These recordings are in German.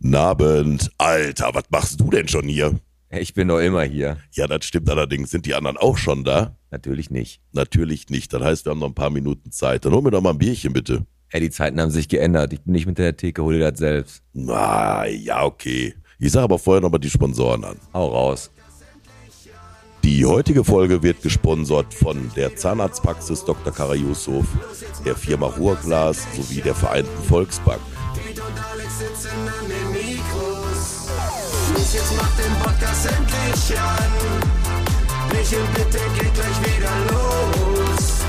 Nabend. Alter, was machst du denn schon hier? Ich bin doch immer hier. Ja, das stimmt allerdings. Sind die anderen auch schon da? Natürlich nicht. Natürlich nicht. Das heißt, wir haben noch ein paar Minuten Zeit. Dann hol mir doch mal ein Bierchen, bitte. Ey, die Zeiten haben sich geändert. Ich bin nicht mit der Theke, hol dir das selbst. Na, ja, okay. Ich sage aber vorher noch mal die Sponsoren an. Hau raus. Die heutige Folge wird gesponsert von der Zahnarztpraxis Dr. Kara Yusuf, der Firma Ruhrglas sowie der Vereinten Volksbank. Piet und Alex sitzen an den. Los, jetzt macht den Podcast endlich an. Michel, bitte geht gleich wieder los.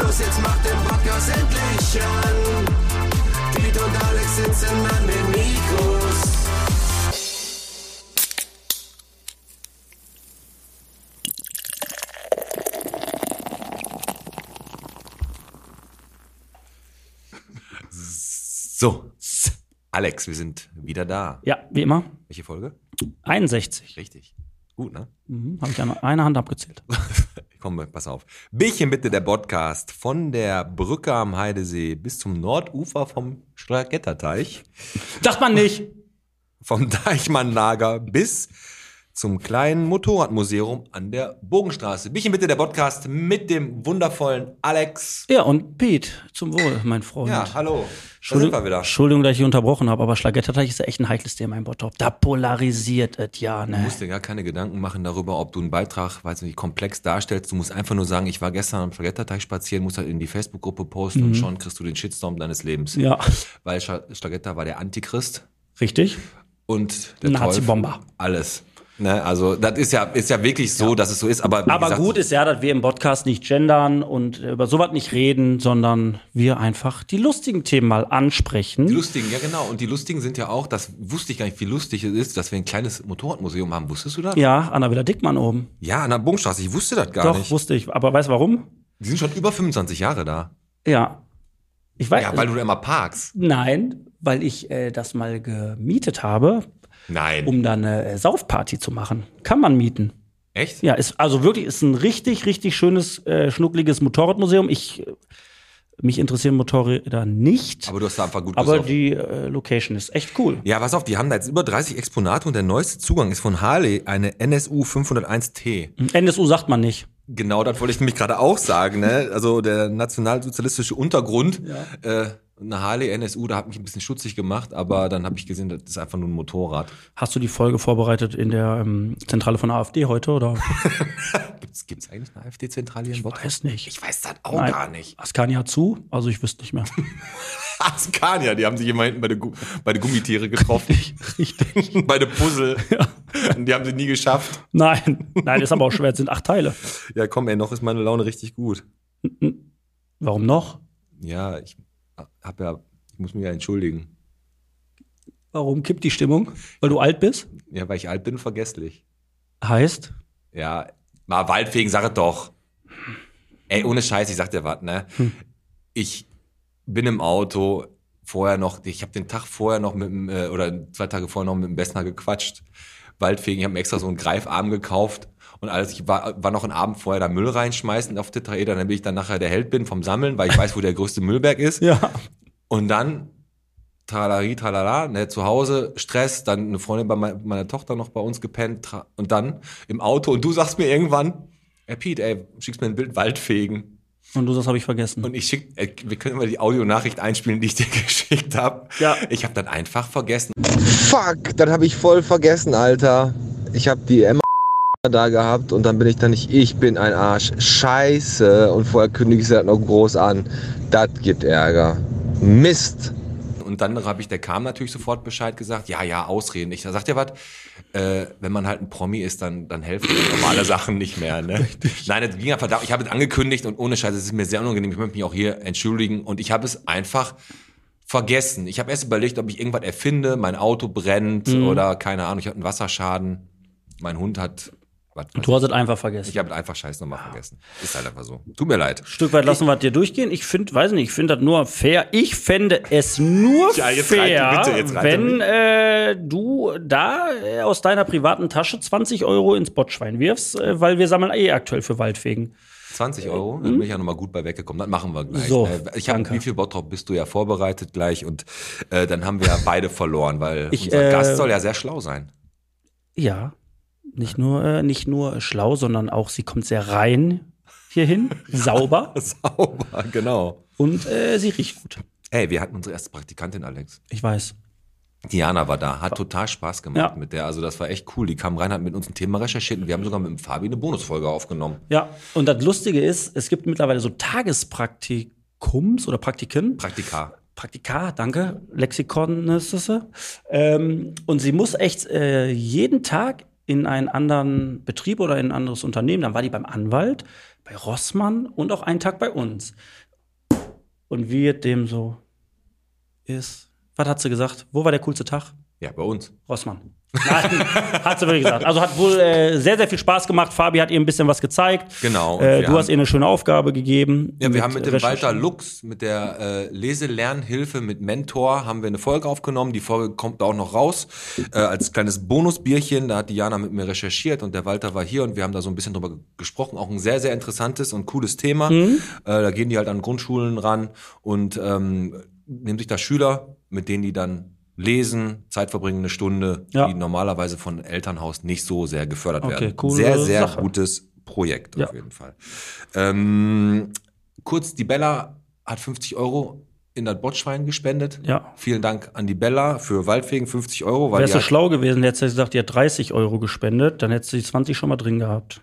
Los, jetzt macht den Podcast endlich an. Piet und Alex sitzen an den Mikros. So, Alex, wir sind wieder da. Ja, wie immer. Welche Folge? 61. Richtig. Gut, ne? Mhm, Habe ich an einer Hand abgezählt. Komm, pass auf. Bierchen bitte, der Podcast. Von der Brücke am Heidesee bis zum Nordufer vom Schlagetterteich. Sagt man nicht. Vom Deichmannlager bis zum kleinen Motorradmuseum an der Bogenstraße. Bierchen bitte, der Podcast mit dem wundervollen Alex. Ja, und Pete, zum Wohl, mein Freund. Ja, hallo. Entschuldigung. Entschuldigung, dass ich unterbrochen habe, aber Schlagetterteich ist ja echt ein heikles Thema im Bottrop. Da polarisiert es ja, Du ne? musst dir gar keine Gedanken machen darüber, ob du einen Beitrag, weiß nicht, komplex darstellst. Du musst einfach nur sagen, ich war gestern am Schlagetterteich spazieren, musst halt in die Facebook-Gruppe posten und schon kriegst du den Shitstorm deines Lebens. Mhm. Ja, Weil Schla- Schlagetter war der Antichrist richtig. und der Nazi-Bomber. Alles. Ne, also das ist ja, ist ja wirklich so, dass es so ist. Aber, Aber gesagt, gut ist ja, dass wir im Podcast nicht gendern und über sowas nicht reden, sondern wir einfach die lustigen Themen mal ansprechen. Die lustigen, ja genau. Und die lustigen sind ja auch, das wusste ich gar nicht, wie lustig es ist, dass wir ein kleines Motorradmuseum haben. Wusstest du das? ja, Anna Villa Dickmann oben. Ja, an der Bogenstraße. Ich wusste das gar Doch, nicht. wusste ich. Aber weißt du warum? Die sind schon über 25 Jahre da. Ja. Ich weiß. Ja, weil du da immer parkst. Nein, weil ich äh, das mal gemietet habe, Nein. um da eine äh, Saufparty zu machen. Kann man mieten. Echt? Ja, ist also wirklich ist ein richtig, richtig schönes, äh, schnuckliges Motorradmuseum. Ich äh, mich interessieren Motorräder nicht, Aber du hast da einfach gut aber die äh, Location ist echt cool. Ja, pass auf, die haben da jetzt über 30 Exponate und der neueste Zugang ist von Harley eine NSU 501T. NSU sagt man nicht. Genau, das wollte ich nämlich gerade auch sagen, ne? Also der nationalsozialistische Untergrund, äh, eine Harley NSU, da hat mich ein bisschen schutzig gemacht, aber dann habe ich gesehen, das ist einfach nur ein Motorrad. Hast du die Folge vorbereitet in der ähm, Zentrale von der AfD heute oder? Gibt's, gibt's eigentlich eine AfD-Zentrale hier in Bottrop? Weiß nicht. Ich weiß das auch Nein. gar nicht. Askania zu, also ich wüsste nicht mehr. Askania, die haben sich immer hinten bei den, bei den Gummitiere getroffen. Richtig. bei den Puzzle. Und die haben sie nie geschafft. Nein, nein, ist aber auch schwer. Es sind acht Teile. Ja, komm, ey, noch ist meine Laune richtig gut. Warum noch? Ja, ich hab ja, ich muss mich ja entschuldigen. Warum kippt die Stimmung? Weil du alt bist? Ja, weil ich alt bin, vergesslich. Heißt? Ja, mal Waldfegen, sag es doch. Ey, ohne Scheiß, ich sag dir was, ne? Ich bin im Auto vorher noch, ich habe den Tag vorher noch mit dem, äh, oder zwei Tage vorher noch mit dem Bessner gequatscht. Waldfegen, ich habe mir extra so einen Greifarm gekauft und alles, ich war, war noch einen Abend vorher da Müll reinschmeißen auf Tetraeder, damit ich dann nachher der Held bin vom Sammeln, weil ich weiß, wo der größte Müllberg ist. Ja. Und dann Tralari, tralala, ne, zu Hause, Stress, dann eine Freundin bei mei- meiner Tochter noch bei uns gepennt tra- und dann im Auto und du sagst mir irgendwann, ey Pete, ey, schickst mir ein Bild Waldfegen Und du sagst, habe ich vergessen. und ich schick, ey, wir können mal die Audionachricht einspielen, die ich dir geschickt habe. Ja. Ich habe dann einfach vergessen. Fuck, das habe ich voll vergessen, Alter. Ich habe die Emma da gehabt und dann bin ich da nicht, ich bin ein Arsch. Scheiße. Und vorher kündige ich sie halt noch groß an. Das gibt Ärger. Mist. Und dann habe ich, der kam natürlich sofort Bescheid gesagt, ja, ja, Ausreden. Ich sag dir was, äh, wenn man halt ein Promi ist, dann, dann helfen normale Sachen nicht mehr. Ne? Nein, das ging einfach da. Ich habe es angekündigt und ohne Scheiße, es ist mir sehr unangenehm. Ich möchte mich auch hier entschuldigen und ich habe es einfach vergessen. Ich habe erst überlegt, ob ich irgendwas erfinde, mein Auto brennt oder keine Ahnung, ich hatte einen Wasserschaden. Mein Hund hat Was, Du hast es einfach vergessen. ich habe einfach Scheiß nochmal vergessen. Ist halt einfach so. Tut mir leid. Stück weit lassen wir es dir durchgehen. Ich finde, weiß nicht, ich finde das nur fair. Ich fände es nur Ja, jetzt fair, reite bitte, wenn äh, du da äh, aus deiner privaten Tasche 20 Euro ins Botschwein wirfst, äh, weil wir sammeln eh aktuell für Waldfegen. 20 Euro, dann bin ich ja nochmal gut bei weggekommen. Das machen wir gleich. So, Äh, ich habe, danke. wie viel Bottrop bist du ja vorbereitet gleich und äh, dann haben wir ja beide verloren, weil Ich, unser äh, Gast soll ja sehr schlau sein. Ja, nicht nur, äh, nicht nur schlau, sondern auch sie kommt sehr rein hierhin, sauber Sauber, genau. und äh, sie riecht gut. Ey, wir hatten unsere erste Praktikantin, Alex. Ich weiß. Diana war da, hat total Spaß gemacht Ja. mit der. Also das war echt cool. Die kam rein, hat mit uns ein Thema recherchiert und wir haben sogar mit dem Fabi eine Bonusfolge aufgenommen. Ja, und das Lustige ist, es gibt mittlerweile so Tagespraktikums oder Praktiken. Praktika. Praktika, danke, Lexikon ist es. Ähm, und sie muss echt äh, jeden Tag in einen anderen Betrieb oder in ein anderes Unternehmen. Dann war die beim Anwalt, bei Rossmann und auch einen Tag bei uns. Und wie es dem so ist. Was hat sie gesagt? Wo war der coolste Tag? Ja, bei uns. Rossmann. Nein, hat sie wirklich gesagt. Also hat wohl äh, sehr, sehr viel Spaß gemacht. Fabi hat ihr ein bisschen was gezeigt. Genau. Äh, du hast ihr eine schöne Aufgabe gegeben. Ja, wir haben mit dem. Walter Lux, mit der äh, Leselernhilfe mit Mentor, haben wir eine Folge aufgenommen. Die Folge kommt auch noch raus äh, als kleines Bonusbierchen. Da hat Diana mit mir recherchiert und der Walter war hier und wir haben da so ein bisschen drüber gesprochen. Auch ein sehr, sehr interessantes und cooles Thema. Mhm. Äh, da gehen die halt an Grundschulen ran und ähm, nehmen sich da Schüler, mit denen die dann lesen, Zeit verbringen, eine Stunde, Ja. die normalerweise von Elternhaus nicht so sehr gefördert Okay, werden. coole sehr, sehr Sache. gutes Projekt Ja. auf jeden Fall. Ähm, kurz, die Bella hat 50 Euro in das Botschwein gespendet. Ja. Vielen Dank an die Bella für Waldwegen 50 Euro. Wärst du schlau gewesen, hättest du gesagt, die hat 30 Euro gespendet, dann hättest du die 20 schon mal drin gehabt.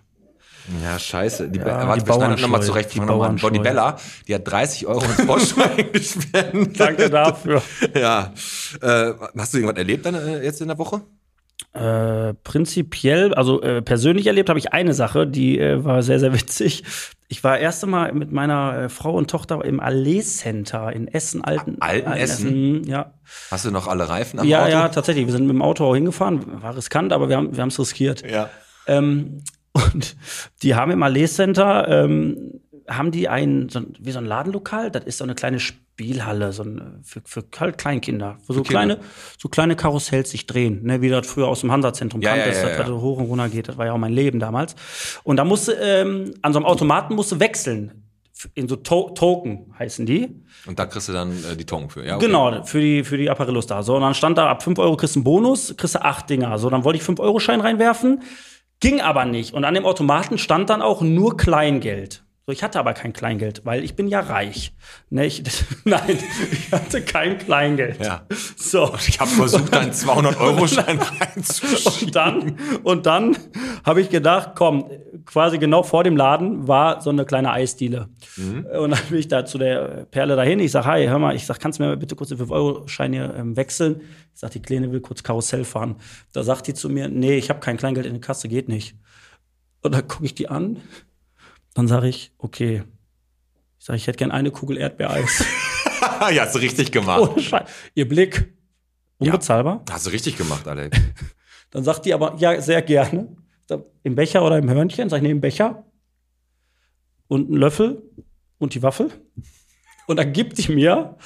Ja, scheiße. Die, Ja, warte, wir schneiden nochmal zurecht. Die nochmal Die Bauernscheu. Bella, die hat 30 Euro ins Botschwein gespendet. Danke dafür. Ja. Äh, hast du irgendwas erlebt dann, äh, jetzt in der Woche? Äh, prinzipiell, also äh, persönlich erlebt habe ich eine Sache, die äh, war sehr, sehr witzig. Ich war erste Mal mit meiner äh, Frau und Tochter im Allee Center in Essen, Alten. Altenessen? Mhm, Ja. Hast du noch alle Reifen am ja, Auto? ja, tatsächlich. Wir sind mit dem Auto auch hingefahren. War riskant, aber wir haben wir es riskiert. Ja. Ähm, und die haben im Allee Center, ähm, haben die ein, so ein, wie so ein Ladenlokal, das ist so eine kleine Spielhalle, so ein, für, für halt Kleinkinder, wo so kleine, so kleine Karussells sich drehen, ne, wie das früher aus dem Hansa-Zentrum Ja, kam, ja, das, ja, das ja. so hoch und runter geht, das war ja auch mein Leben damals. Und da musste, ähm, an so einem Automaten musste wechseln. In so to Token heißen die. Und da kriegst du dann äh, die Tongen für. Ja, okay. Genau, für die, für die Apparillos da. So, und dann stand da, ab 5 Euro kriegst du einen Bonus, kriegst du 8 Dinger. So, dann wollte ich 5-Euro-Schein reinwerfen, ging aber nicht. Und an dem Automaten stand dann auch nur Kleingeld. So, ich hatte aber kein Kleingeld, weil ich bin ja reich. Ne, ich, nein, ich hatte kein Kleingeld. Ja. So. Ich habe versucht, einen 200-Euro-Schein reinzuschieben. Und dann, und dann habe ich gedacht, komm, quasi genau vor dem Laden war so eine kleine Eisdiele. Und dann bin ich da zu der Perle dahin. Ich sage, hi, hör mal, ich sag, kannst du mir bitte kurz den 5-Euro-Schein hier ähm, wechseln? Ich sag, die Kleine will kurz Karussell fahren. Da sagt die zu mir, nee, ich habe kein Kleingeld in der Kasse, geht nicht. Und dann gucke ich die an. Dann sage ich, okay. Ich sage, ich hätte gern eine Kugel Erdbeereis. ja, hast du richtig gemacht. Ohne Scheiß. Ihr Blick, unbezahlbar. Hast du richtig gemacht, Alex. Dann sagt die aber, ja, sehr gerne. Im Becher oder im Hörnchen? Sag ich, nee, im Becher. Und einen Löffel und die Waffel. Und dann gibt die mir,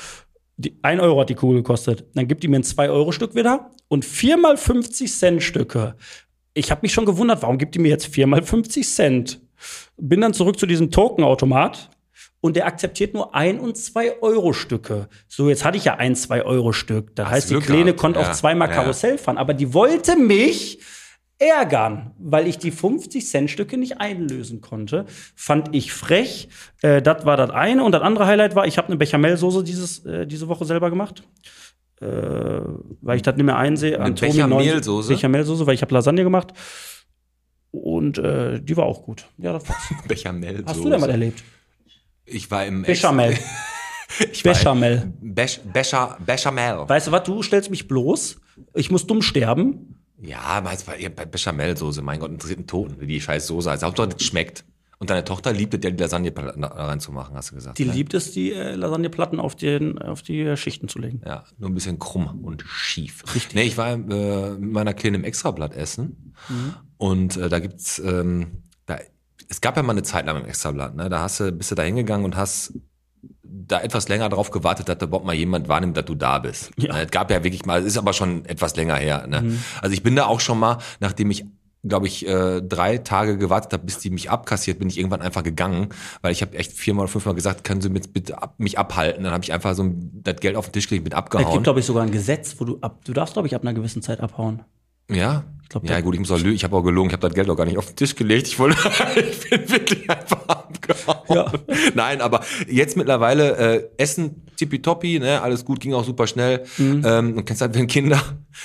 die, 1 Euro hat die Kugel gekostet. Dann gibt die mir ein 2-Euro-Stück wieder und viermal 50 Cent Stücke. Ich habe mich schon gewundert, warum gibt die mir jetzt viermal 50 Cent? Bin dann zurück zu diesem Tokenautomat und der akzeptiert nur 1 und 2 Euro Stücke. So, jetzt hatte ich ja ein 2 Euro Stück. Das Hast heißt, die Glück Kleine gehabt. konnte Ja, auch zweimal ja. Karussell fahren, aber die wollte mich ärgern, weil ich die 50 Cent Stücke nicht einlösen konnte. Fand ich frech. Äh, das war das eine. Und das andere Highlight war, ich habe eine Bechamelsoße dieses, äh, diese Woche selber gemacht. Äh, weil ich das nicht mehr einsehe. Eine Antomi Bechamelsoße? 90 Bechamelsoße, weil ich habe Lasagne gemacht. Und äh, die war auch gut. Ja, das war's. Bechamel. Hast du denn mal erlebt? Ich war im Bechamel. Ich Bechamel. Bech, Becha, Bechamel. Weißt du was, du stellst mich bloß. Ich muss dumm sterben. Ja, bei Bechamelsoße, mein Gott, interessiert einen Toten, wie die scheiß Soße heißt. Hauptsache, das schmeckt. Und deine Tochter liebt es ja, die Lasagne da reinzumachen, hast du gesagt. Die ne? liebt es, die äh, Lasagneplatten auf, den, auf die Schichten zu legen. Ja, nur ein bisschen krumm und schief. Richtig. Nee, ich war äh, mit meiner Kleinen im Extrablatt essen und äh, da gibt's, ähm, da, es gab ja mal eine Zeit lang im Extrablatt, ne? Da hast du, bist du da hingegangen und hast da etwas länger drauf gewartet, dass da überhaupt mal jemand wahrnimmt, dass du da bist. Ja. Ne, Es gab ja wirklich mal, es ist aber schon etwas länger her. Ne? Also ich bin da auch schon mal, nachdem ich glaube ich, äh, drei Tage gewartet habe, bis die mich abkassiert, bin ich irgendwann einfach gegangen, weil ich habe echt viermal oder fünfmal gesagt, können Sie mit, bitte ab, mich abhalten. Dann habe ich einfach so ein, das Geld auf den Tisch gelegt, bin Es gibt, abgehauen. glaube ich, sogar ein Gesetz, wo du ab, du darfst, glaube ich, ab einer gewissen Zeit abhauen. Ja, glaub, ja gut, ich muss auch lügen, ich habe auch gelogen, ich habe das Geld auch gar nicht auf den Tisch gelegt. Ich wollte, ich bin wirklich einfach abgehauen. Ja. Nein, aber jetzt mittlerweile äh, Essen tippitoppi, ne, alles gut, ging auch super schnell. Mhm. Ähm, und kennst halt, wenn Kinder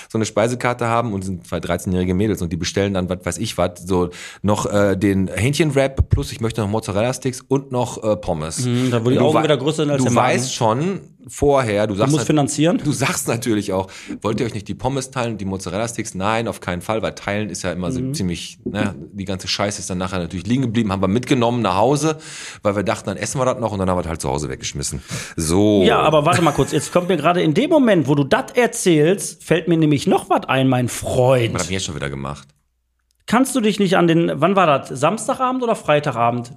so eine Speisekarte haben und sind zwei 13-jährige Mädels und die bestellen dann, was weiß ich was, so noch äh, den Hähnchenwrap plus ich möchte noch Mozzarella-Sticks und noch äh, Pommes. Mhm, da wo die Augen wieder größer als Du weißt schon vorher, du Du sagst musst halt- finanzieren. Du sagst natürlich auch, wollt ihr euch nicht die Pommes teilen und die Mozzarella-Sticks? Nein, auf keinen Fall, weil teilen ist ja immer Mhm. so ziemlich, ne, die ganze Scheiße ist dann nachher natürlich liegen geblieben, haben wir mitgenommen nach Hause, weil wir dachten, dann essen wir das noch und dann haben wir das halt zu Hause weggeschmissen. So. Ja, aber warte mal kurz. Jetzt kommt mir gerade in dem Moment, wo du das erzählst, fällt mir nämlich noch was ein, mein Was Freund. hab ich jetzt schon wieder gemacht? Kannst du dich nicht an den, wann war das? Samstagabend oder Freitagabend?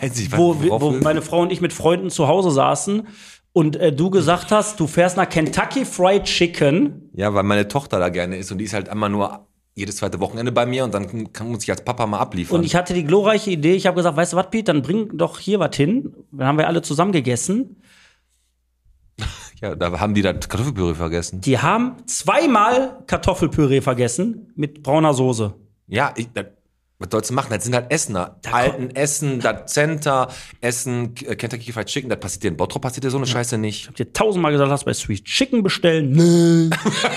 Weiß ich, Wo, wo meine Frau und ich mit Freunden zu Hause saßen und äh, du gesagt hast, du fährst nach Kentucky Fried Chicken. ja, weil meine Tochter da gerne ist und die ist halt einmal nur jedes zweite Wochenende bei mir und dann kann, muss ich als Papa mal abliefern. Und ich hatte die glorreiche Idee, ich habe gesagt, weißt du was, Pete, dann bring doch hier was hin. Dann haben wir alle zusammen gegessen. ja, da haben die das Kartoffelpüree vergessen. Die haben zweimal Kartoffelpüree vergessen mit brauner Soße. Ja, ich, was sollst du machen? Das sind halt Essener. Alten Essen, das Center, Essen, K- Kentucky Fried Chicken, das passiert dir in Bottrop, passiert dir so eine Scheiße nicht. Hab dir tausendmal gesagt, hast bei Sweet Chicken bestellen. Nee.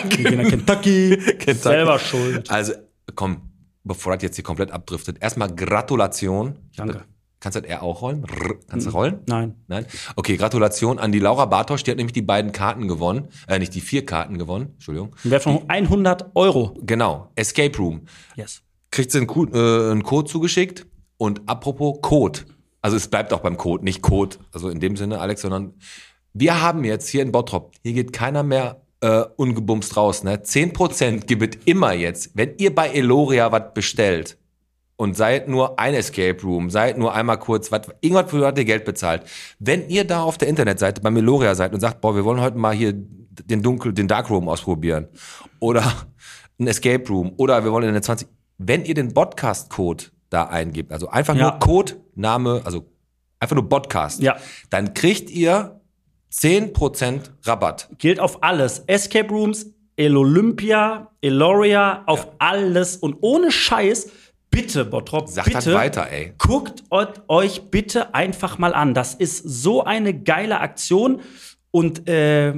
Wir gehen nach Kentucky. Selber schuld. Also, komm, bevor das jetzt hier komplett abdriftet, erstmal Gratulation. Danke. Kannst du das eher auch rollen? Brrr. Kannst du rollen? Nein. Nein? Okay, Gratulation an die Laura Bartosch, die hat nämlich die beiden Karten gewonnen, äh, nicht die vier Karten gewonnen, Entschuldigung. Wert von 100 Euro. Genau, Escape Room. Yes. Kriegt sie einen, äh, einen Code zugeschickt. Und apropos Code, also es bleibt auch beim Code, nicht Code, also in dem Sinne, Alex, sondern wir haben jetzt hier in Bottrop, hier geht keiner mehr äh, ungebumst raus. Ne? 10% gibt es immer jetzt, wenn ihr bei Eloria was bestellt und seid nur ein Escape Room, seid nur einmal kurz, was, irgendwas für ihr Geld bezahlt. Wenn ihr da auf der Internetseite bei Meloria seid und sagt, boah, wir wollen heute mal hier den Dunkel, den Dark Room ausprobieren oder ein Escape Room oder wir wollen in eine 20, wenn ihr den Podcast-Code da eingebt, also einfach Ja. nur Code, Name, also einfach nur Podcast, Ja. dann kriegt ihr 10% Rabatt. Gilt auf alles. Escape Rooms, El Olympia, Eloria, auf alles. Und ohne Scheiß, bitte, Bottrop, Sagt bitte. das weiter, ey. Guckt eu- euch bitte einfach mal an. Das ist so eine geile Aktion. Und äh,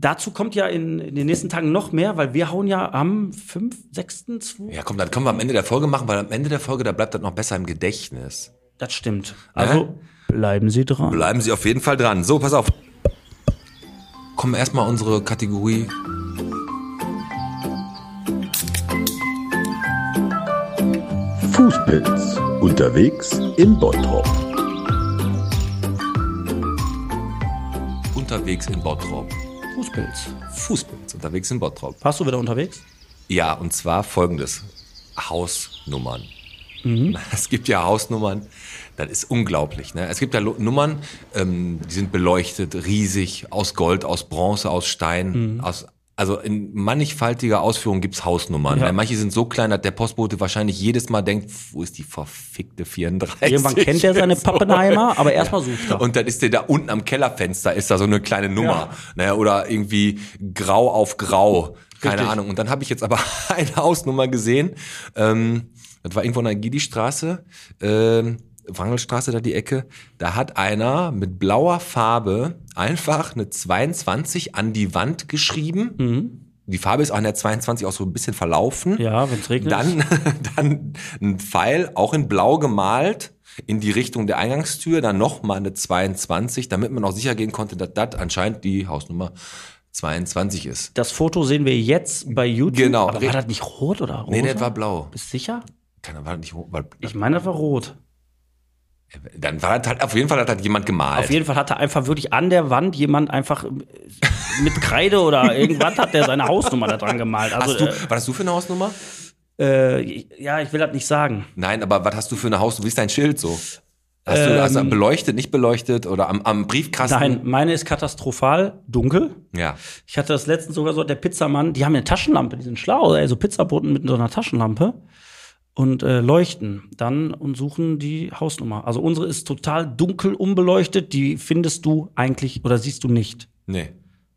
dazu kommt ja in, in den nächsten Tagen noch mehr, weil wir hauen ja am 5., 6., 2. Ja, komm, dann können wir am Ende der Folge machen, weil am Ende der Folge, da bleibt das noch besser im Gedächtnis. Das stimmt. Also bleiben Sie dran. Bleiben Sie auf jeden Fall dran. So, pass auf. Kommen wir erstmal unsere Kategorie. Fußpilz. Unterwegs in Bottrop. Unterwegs in Bottrop. Fußpilz. Fußpilz. Unterwegs in Bottrop. Warst du wieder unterwegs? Ja, und zwar folgendes. Hausnummern. Es gibt ja Hausnummern, das ist unglaublich. Ne? Es gibt ja Nummern, ähm, die sind beleuchtet, riesig, aus Gold, aus Bronze, aus Stein, aus also in mannigfaltiger Ausführung gibt's Hausnummern. Ja. Manche sind so klein, dass der Postbote wahrscheinlich jedes Mal denkt, wo ist die verfickte 34? Irgendwann kennt er seine Pappenheimer, aber erstmal sucht er. Und dann ist der da unten am Kellerfenster, ist da so eine kleine Nummer. Ne? Oder irgendwie grau auf grau. Keine Richtig. Ahnung. Und dann habe ich jetzt aber eine Hausnummer gesehen. Ähm, das war irgendwo in der Gidi-Straße, ähm, Wrangelstraße, da die Ecke. Da hat einer mit blauer Farbe einfach eine 22 an die Wand geschrieben. Die Farbe ist auch in der 22 auch so ein bisschen verlaufen. Mhm. Ja, wenn's regnet. Dann, dann ein Pfeil, auch in blau gemalt, in die Richtung der Eingangstür, dann nochmal eine 22, damit man auch sicher gehen konnte, dass das anscheinend die Hausnummer 22 ist. Das Foto sehen wir jetzt bei YouTube. Genau. Aber war das nicht rot oder rosa? Nee, das war blau. Bist du sicher? Keine, war das nicht, war, Ich meine, das war rot. Dann war das halt, auf jeden Fall hat halt jemand gemalt. Auf jeden Fall hatte einfach wirklich an der Wand jemand einfach äh, mit Kreide oder irgendwas hat der seine Hausnummer da dran gemalt. Also, hast du, was hast du für eine Hausnummer? äh, äh, ja, ich will das nicht sagen. Nein, aber was hast du für eine Hausnummer? Wie ist dein Schild so? Hast du, du beleuchtet, nicht beleuchtet oder am, am Briefkasten? Nein, meine ist katastrophal dunkel. Ja. Ich hatte das letztens sogar so, der Pizzamann, die haben eine Taschenlampe, die sind schlau, ey, so Pizzaboten mit so einer Taschenlampe und äh, leuchten dann und suchen die Hausnummer. Also unsere ist total dunkel unbeleuchtet, die findest du eigentlich oder siehst du nicht. Nee.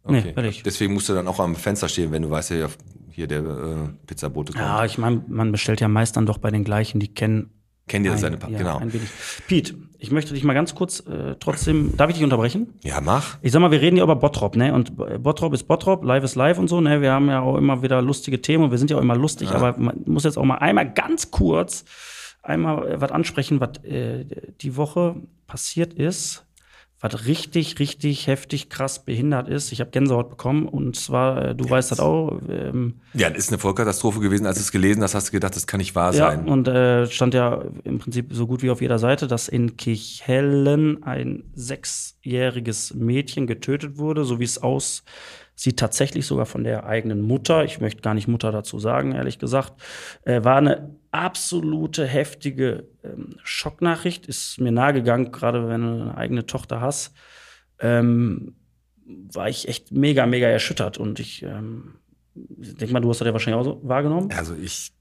Nee, Okay. ehrlich. Deswegen musst du dann auch am Fenster stehen, wenn du weißt, hier, hier der äh, Pizzabote kommt. Ja, ich meine, man bestellt ja meist dann doch bei den gleichen, die kennen Kennt ihr ein- seine pa ja, Genau. ein wenig. Pete, ich möchte dich mal ganz kurz äh, trotzdem, darf ich dich unterbrechen? Ja, mach. Ich sag mal, wir reden hier über Bottrop, ne? Und Bottrop ist Bottrop, live ist live und so, ne? Wir haben ja auch immer wieder lustige Themen und wir sind ja auch immer lustig, aber man muss jetzt auch mal einmal ganz kurz einmal äh, was ansprechen, was äh, die Woche passiert ist, was richtig, richtig heftig krass behindert ist. Ich habe Gänsehaut bekommen und zwar, äh, du weißt das auch, ähm, Ja, das ist eine Vollkatastrophe gewesen. Als du es gelesen hast, hast du gedacht, das kann nicht wahr ja, sein. und äh, stand ja im Prinzip so gut wie auf jeder Seite, dass in Kirchhellen ein sechsjähriges Mädchen getötet wurde, so wie es aussieht, tatsächlich sogar von der eigenen Mutter. Ich möchte gar nicht Mutter dazu sagen, ehrlich gesagt. Äh, war eine absolute heftige ähm, Schocknachricht, ist mir nahegegangen, gerade wenn du eine eigene Tochter hast. Ähm, war ich echt mega, mega erschüttert und ich ähm, denk mal, du hast das ja wahrscheinlich auch so wahrgenommen. Also ich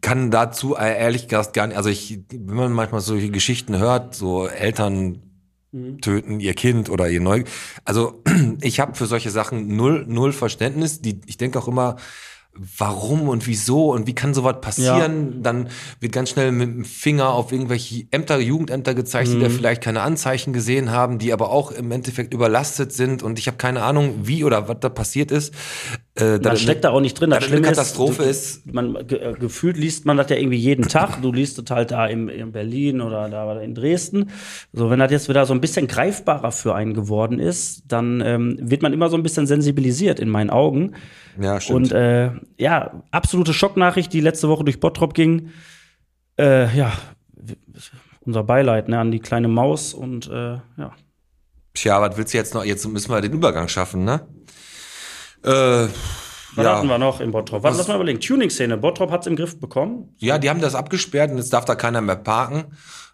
kann dazu ehrlich gesagt gar nicht, also ich, wenn man manchmal solche Geschichten hört, so Eltern töten ihr Kind oder ihr Neu, also ich habe für solche Sachen null null Verständnis. Die, ich denke auch immer, warum und wieso und wie kann sowas passieren? Dann wird ganz schnell mit dem Finger auf irgendwelche Ämter, Jugendämter gezeigt, die da vielleicht keine Anzeichen gesehen haben, die aber auch im Endeffekt überlastet sind und ich habe keine Ahnung, wie oder was da passiert ist. Äh, Man steckt da auch nicht drin. Da Das das eine Schlimme Katastrophe ist, ist, man ge äh, gefühlt liest man das ja irgendwie jeden Tag. Du liest es halt da in, in Berlin oder da in Dresden. So, wenn das jetzt wieder so ein bisschen greifbarer für einen geworden ist, dann ähm, wird man immer so ein bisschen sensibilisiert in meinen Augen. Ja, stimmt. Und äh, ja, absolute Schocknachricht, die letzte Woche durch Bottrop ging. Äh, ja, unser Beileid ne, an die kleine Maus und äh, ja. Tja, was willst du jetzt noch? Jetzt müssen wir den Übergang schaffen, ne? Äh, Was ja. hatten wir noch in Bottrop? Was, lass mal überlegen. Tuning-Szene. Bottrop hat's im Griff bekommen. ja, die haben das abgesperrt und jetzt darf da keiner mehr parken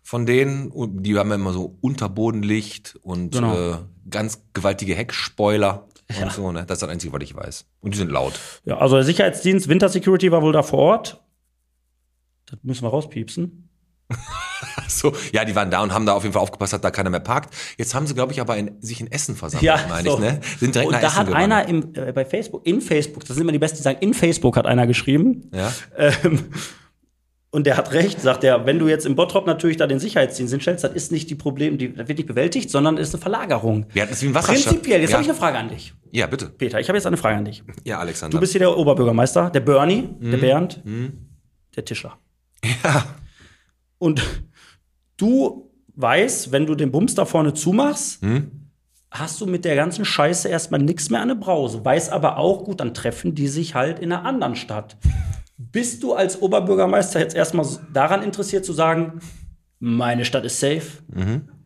von denen. Und die haben ja immer so Unterbodenlicht und Genau. äh, ganz gewaltige Heckspoiler und so, ne? Das ist das Einzige, was ich weiß. Und die sind laut. Ja, also der Sicherheitsdienst Winter Security war wohl da vor Ort. Das müssen wir rauspiepsen. So, ja, die waren da und haben da auf jeden Fall aufgepasst, dass da keiner mehr parkt. Jetzt haben sie, glaube ich, aber in, sich in Essen versammelt, meine ich, ne? Sind direkt Und nach da Essen hat gewandert. einer im, äh, bei Facebook, in Facebook, das sind immer die Besten, die sagen, in Facebook hat einer geschrieben. Ja? Ähm, und der hat recht, sagt er, wenn du jetzt im Bottrop natürlich da den Sicherheitsdienst hinstellst, das ist nicht die Problem, die, das wird nicht bewältigt, sondern ist eine Verlagerung. Wir hatten es wie ein Wasserschaden. Prinzipiell, jetzt ja. habe ich eine Frage an dich. Ja, bitte. Peter, ich habe jetzt eine Frage an dich. Ja, Alexander. Du bist hier der Oberbürgermeister, der Bernie, Mhm. der Bernd, der Tischler. Und du weißt, wenn du den Bums da vorne zumachst, Mhm. hast du mit der ganzen Scheiße erstmal nichts mehr an der Brause. Weiß aber auch, gut, dann treffen die sich halt in einer anderen Stadt. Bist du als Oberbürgermeister jetzt erstmal daran interessiert zu sagen, meine Stadt ist safe,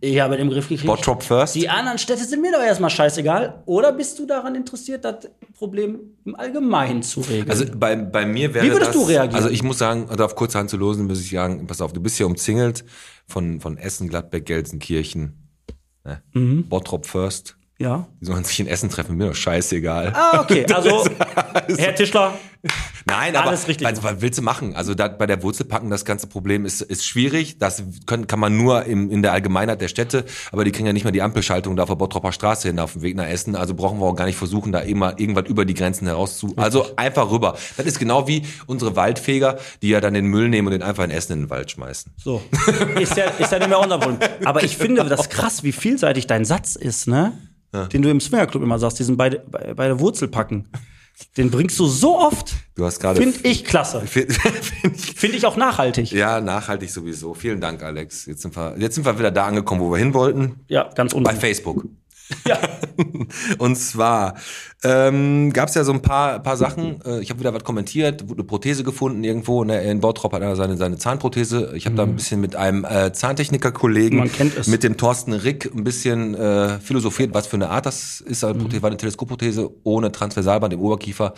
ich habe den Griff gekriegt. Mhm. Bottrop first. Die anderen Städte sind mir doch erstmal scheißegal. Oder bist du daran interessiert, das Problem im Allgemeinen zu regeln? Also bei, bei mir wäre Wie würdest das, du reagieren? Also ich muss sagen, also auf kurze Hand zu losen, muss ich sagen, pass auf, du bist hier umzingelt von, von Essen, Gladbeck, Gelsenkirchen, ne? Mhm. Bottrop First. Ja. Die sollen sich in Essen treffen, mir doch scheißegal. Ah, okay. Also, Herr Tischler, Nein, aber Alles richtig was, was willst du machen? Also da, bei der Wurzelpacken, das ganze Problem ist, ist schwierig. Das können, kann man nur im, in der Allgemeinheit der Städte, aber die kriegen ja nicht mehr die Ampelschaltung da auf der Bottropper Straße hin auf dem Weg nach Essen. Also brauchen wir auch gar nicht versuchen, da immer irgendwas über die Grenzen heraus zu. Also einfach rüber. Das ist genau wie unsere Waldfeger, die ja dann den Müll nehmen und den einfach in Essen in den Wald schmeißen. so. Ist ja, ist ja nicht mehr unser Problem. Aber ich finde das krass, wie vielseitig dein Satz ist, ne? Den du im Swingerclub immer sagst, diesen beide, bei, bei der Wurzel packen. Den bringst du so oft. Du hast gerade. Finde ich klasse. Find, find ich, Finde ich auch nachhaltig. ja, nachhaltig sowieso. Vielen Dank, Alex. Jetzt sind wir, jetzt sind wir wieder da angekommen, wo wir hin wollten. Ja, ganz Bei unten. Facebook. Ja. Und zwar ähm, gab es ja so ein paar, paar Sachen. Äh, ich habe wieder was kommentiert, wurde eine Prothese gefunden irgendwo. Ne? In Bottrop hat einer seine, seine Zahnprothese. Ich habe da ein bisschen mit einem äh, Zahntechniker-Kollegen, Mhm. Mit dem Thorsten Rick, ein bisschen äh, philosophiert, was für eine Art das ist. Eine Prothese, war eine Teleskopprothese ohne Transversalband im Oberkiefer.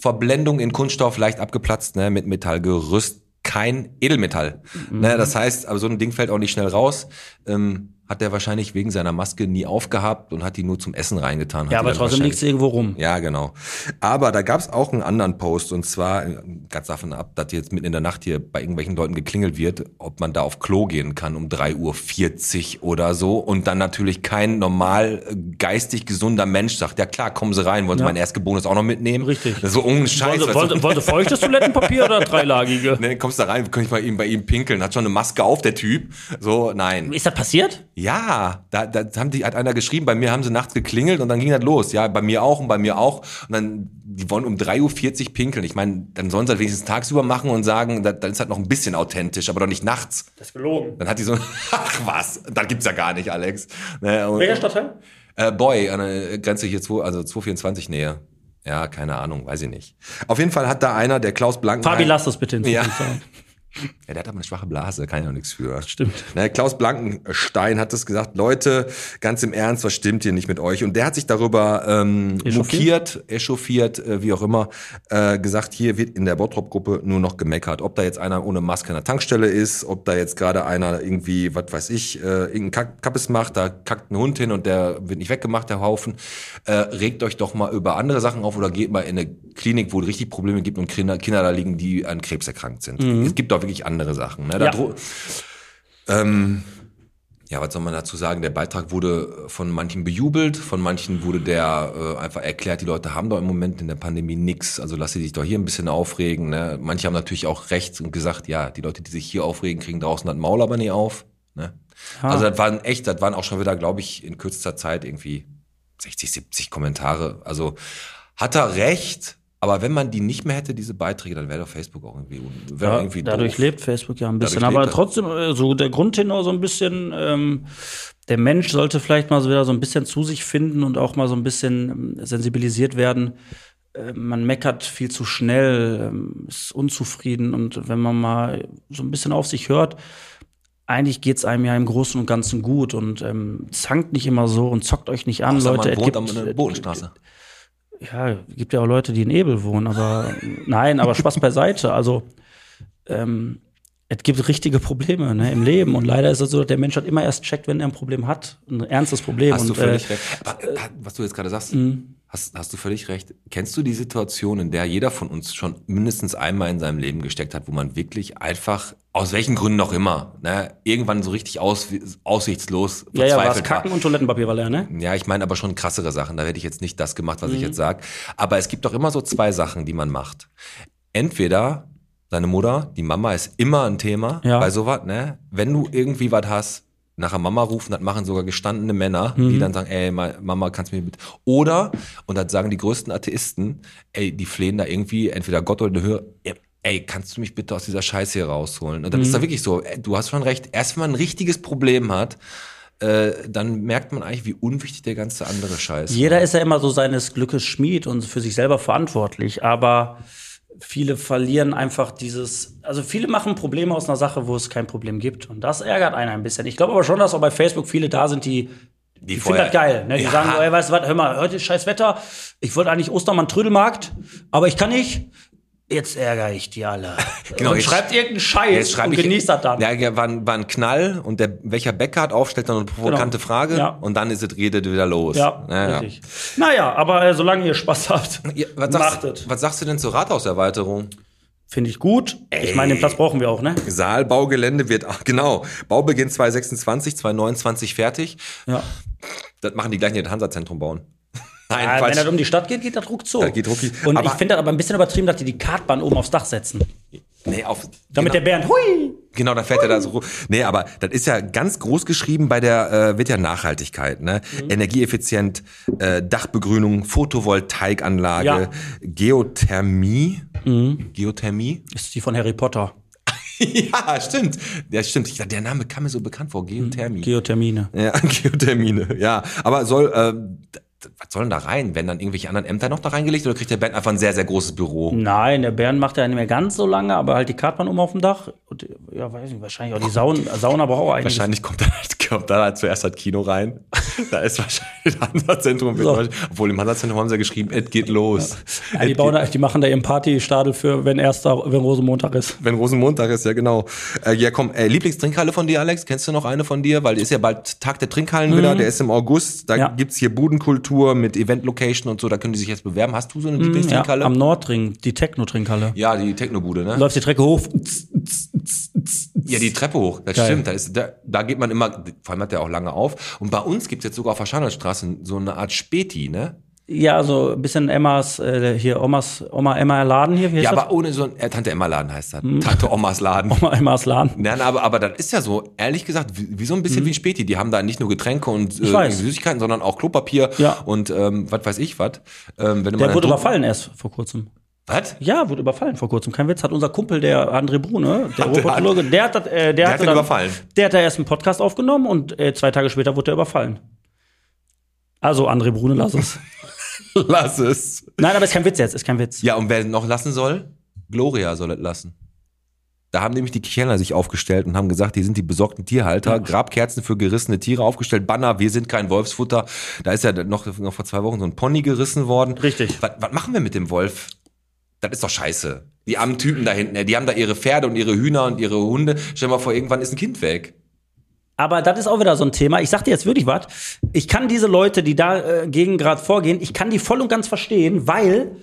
Verblendung in Kunststoff, leicht abgeplatzt, ne? mit Metallgerüst. Kein Edelmetall. Mhm. Ne, das heißt, aber so ein Ding fällt auch nicht schnell raus. Ähm, hat er wahrscheinlich wegen seiner Maske nie aufgehabt und hat die nur zum Essen reingetan. Ja, aber trotzdem liegt es irgendwo rum. ja, genau. Aber da gab's auch einen anderen Post und zwar äh, ganz davon ab, dass jetzt mitten in der Nacht hier bei irgendwelchen Leuten geklingelt wird, ob man da auf Klo gehen kann um 3.40 Uhr oder so und dann natürlich kein normal äh, geistig gesunder Mensch sagt, ja klar, kommen Sie rein, wollen Sie Ja. mein Erstgeborenes auch noch mitnehmen? Richtig. So Scheiß. Wollte, wollte, du? wollte feuchtes Toilettenpapier oder dreilagige? Ne, kommst da rein, kann ich mal eben bei ihm pinkeln, hat schon eine Maske auf, der Typ. So, nein. Ist das passiert? Ja, da, da haben die, hat einer geschrieben, bei mir haben sie nachts geklingelt und dann ging das los. Ja, bei mir auch und bei mir auch. Und dann, die wollen um 3.40 Uhr pinkeln. Ich meine, dann sollen sie das wenigstens tagsüber machen und sagen, da- dann ist halt noch ein bisschen authentisch, aber doch nicht nachts. Das ist gelogen. Dann hat die so, ach was, das gibt's ja gar nicht, Alex. Ne, und, Welcher Stadtteil? äh, Boy, an der Grenze hier, zwei, also 224 Nähe. Ja, keine Ahnung, weiß ich nicht. Auf jeden Fall hat da einer, der Klaus Blankenheim. Fabi, lass das bitte in Ja. Ja, der hat aber eine schwache Blase, kann ja auch nichts für. Stimmt. Ne, Klaus Blankenstein hat es gesagt, Leute, ganz im Ernst, was stimmt hier nicht mit euch? Und der hat sich darüber ähm, Echauffiert? mokiert, echauffiert, äh, wie auch immer, äh, gesagt, hier wird in der Bottrop-Gruppe nur noch gemeckert. Ob da jetzt einer ohne Maske an der Tankstelle ist, ob da jetzt gerade einer irgendwie, was weiß ich, äh, irgendeinen Kack Kappes macht, da kackt ein Hund hin und der wird nicht weggemacht, der Haufen. Äh, regt euch doch mal über andere Sachen auf oder geht mal in eine Klinik, wo es richtig Probleme gibt und Kinder, Kinder da liegen, die an Krebs erkrankt sind. Es gibt doch wirklich andere Sachen. Ne? Ja. ähm, ja, was soll man dazu sagen? Der Beitrag wurde von manchen bejubelt, von manchen wurde der äh, einfach erklärt, die Leute haben doch im Moment in der Pandemie nix, also lass sie sich doch hier ein bisschen aufregen. Ne? Manche haben natürlich auch recht und gesagt, ja, die Leute, die sich hier aufregen, kriegen draußen das Maul aber nie auf. Ne? Also das waren echt, das waren auch schon wieder, glaube ich, in kürzester Zeit irgendwie 60, 70 Kommentare. Also hat er recht, aber wenn man die nicht mehr hätte, diese Beiträge, dann wäre doch Facebook auch irgendwie, Ja, irgendwie dadurch doof. lebt Facebook ja ein bisschen. Dadurch Aber er. trotzdem, äh, so der Grundtenor so ein bisschen, ähm, der Mensch sollte vielleicht mal so wieder so ein bisschen zu sich finden und auch mal so ein bisschen ähm, sensibilisiert werden. Äh, man meckert viel zu schnell, ähm, ist unzufrieden und wenn man mal so ein bisschen auf sich hört, eigentlich geht's einem ja im Großen und Ganzen gut und ähm, zankt nicht immer so und zockt euch nicht an, Außer Leute. man Es wohnt gibt- am der Bodenstraße. Ja, gibt ja auch Leute, die in Ebel wohnen, aber nein, aber Spaß beiseite. Also ähm, es gibt richtige Probleme ne, im Leben und leider ist es so, dass der Mensch halt immer erst checkt, wenn er ein Problem hat, ein ernstes Problem. Hast du und, völlig äh, recht. Aber, äh, was du jetzt gerade sagst, Mhm. Hast, hast du völlig recht. Kennst du die Situation, in der jeder von uns schon mindestens einmal in seinem Leben gesteckt hat, wo man wirklich einfach, aus welchen Gründen auch immer, ne, irgendwann so richtig aus, aussichtslos ja, ja, verzweifelt war? Kacken und Toilettenpapier war leer, ne? Ja, ich meine aber schon krassere Sachen. Da hätte ich jetzt nicht das gemacht, was ich jetzt sag. Aber es gibt doch immer so zwei Sachen, die man macht. Entweder deine Mutter, die Mama ist immer ein Thema Ja. bei sowas, ne? Wenn du irgendwie was hast, nachher Mama rufen, das machen sogar gestandene Männer, Mhm. die dann sagen, ey, Ma- Mama, kannst du mir bitte. Oder, und das sagen die größten Atheisten, ey, die flehen da irgendwie, entweder Gott oder eine Höhe, ey, kannst du mich bitte aus dieser Scheiße hier rausholen? Und dann Mhm. ist da wirklich so, ey, du hast schon recht, erst wenn man ein richtiges Problem hat, äh, dann merkt man eigentlich, wie unwichtig der ganze andere Scheiß Jeder ist ja immer so seines Glückes Schmied und für sich selber verantwortlich, aber viele verlieren einfach dieses, also viele machen Probleme aus einer Sache, wo es kein Problem gibt und das ärgert einen ein bisschen. Ich glaube aber schon, dass auch bei Facebook viele da sind, die die, finden vorher- das geil. Ne? Die Ja. sagen, ey, weißt du was, hör mal, heute ist scheiß Wetter. Ich wollte eigentlich Ostermann Trödelmarkt, aber ich kann nicht. Jetzt ärgere ich die alle. Genau, und jetzt- schreibt irgendeinen Scheiß und genießt das dann. Ja, war, ein- war ein Knall und der, welcher Bäcker hat auf, stellt dann eine provokante Genau. Frage Ja. und dann ist es redet wieder los. Ja, ja. richtig. Naja, aber äh, solange ihr Spaß habt, Ja, was, sagst, es. was sagst du denn zur Rathauserweiterung? Finde ich gut. Ich meine, den Platz brauchen wir auch, ne? Saalbaugelände wird, ach, genau, Baubeginn 2026, 2029 fertig. Ja. Das machen die gleich, die das Hansa-Zentrum bauen. Nein, Ja, wenn das um die Stadt geht, geht das ruckzuck. Geht rucki. Und Aber- ich finde das aber ein bisschen übertrieben, dass die die Kartbahn oben aufs Dach setzen. nee, auf, Damit genau. der Bernd, hui! Genau, da fährt er da so. ru- Nee, aber das ist ja ganz groß geschrieben bei der, äh, wird ja Nachhaltigkeit, ne? Mhm. Energieeffizient, äh, Dachbegrünung, Photovoltaikanlage, Ja. Geothermie. Mhm. Geothermie? Ist die von Harry Potter. ja, stimmt. Ja, stimmt. Ich, der Name kam mir so bekannt vor. Geothermie. Geothermine. ja, Geothermine. Ja, aber soll, äh, was soll denn da rein? Werden dann irgendwelche anderen Ämter noch da reingelegt oder kriegt der Bernd einfach ein sehr, sehr großes Büro? Nein, der Bernd macht ja nicht mehr ganz so lange, aber halt die Kartbahn um auf dem Dach. Und, ja, weiß nicht, wahrscheinlich auch die Saun Sauna braucht auch einiges. Wahrscheinlich kommt da, kommt da halt zuerst das Kino rein. Da ist wahrscheinlich das Hansa-Zentrum. So. Obwohl im Hansa-Zentrum haben sie ja geschrieben, es geht los. Ja, die, bauen, da- die machen da ihren Partystadel für, wenn erster, wenn Rosenmontag ist. Wenn Rosenmontag ist, ja genau. Äh, ja, komm, äh, Lieblingstrinkhalle von dir, Alex? Kennst du noch eine von dir? Weil ist ja bald Tag der Trinkhallen wieder, der ist im August. Da Ja. gibt's hier Budenkultur mit Event-Location und so, da können die sich jetzt bewerben. Hast du so eine Ja, Lieblingstrinkhalle? am Nordring, die Techno-Trinkhalle. Ja, die Technobude, ne? Läuft die Strecke hoch. Ja, die Treppe hoch, das Geil. stimmt. Da, ist, da, da geht man immer, vor allem hat der auch lange auf. Und bei uns gibt's jetzt sogar auf der Scharnholzstraße so eine Art Späti, ne? Ja, so ein bisschen Emmas, äh, hier Omas, Oma Emma Laden hier. Wie heißt Ja, das? aber ohne so ein, äh, Tante Emma Laden heißt das. Tante Omas Laden. Oma Emmas Laden. Nein, aber, aber das ist ja so, ehrlich gesagt, wie, wie so ein bisschen wie Späti. Die haben da nicht nur Getränke und äh. Süßigkeiten, sondern auch Klopapier Ja. und ähm, was weiß ich was. Ähm, wenn Der wurde überfallen erst vor kurzem. Was? Ja, wurde überfallen vor kurzem. Kein Witz. Hat unser Kumpel, der André Brune, der Hat der- Urpathologe, der hat, äh, der, hat hatte ihn dann- überfallen? Der hat da erst einen Podcast aufgenommen und äh, zwei Tage später wurde er überfallen. Also, André Brune, lass es. Lass es. Nein, aber ist kein Witz jetzt, ist kein Witz. Ja, und wer noch lassen soll? Gloria soll es lassen. Da haben nämlich die Kellner sich aufgestellt und haben gesagt, die sind die besorgten Tierhalter, Grabkerzen für gerissene Tiere aufgestellt, Banner, wir sind kein Wolfsfutter. Da ist ja noch, noch vor zwei Wochen so ein Pony gerissen worden. Richtig. Was, was machen wir mit dem Wolf? Das ist doch scheiße. Die armen Typen da hinten, die haben da ihre Pferde und ihre Hühner und ihre Hunde. Stell dir mal vor, irgendwann ist ein Kind weg. Aber das ist auch wieder so ein Thema. Ich sag dir jetzt wirklich was. Ich kann diese Leute, die dagegen gerade vorgehen, ich kann die voll und ganz verstehen, weil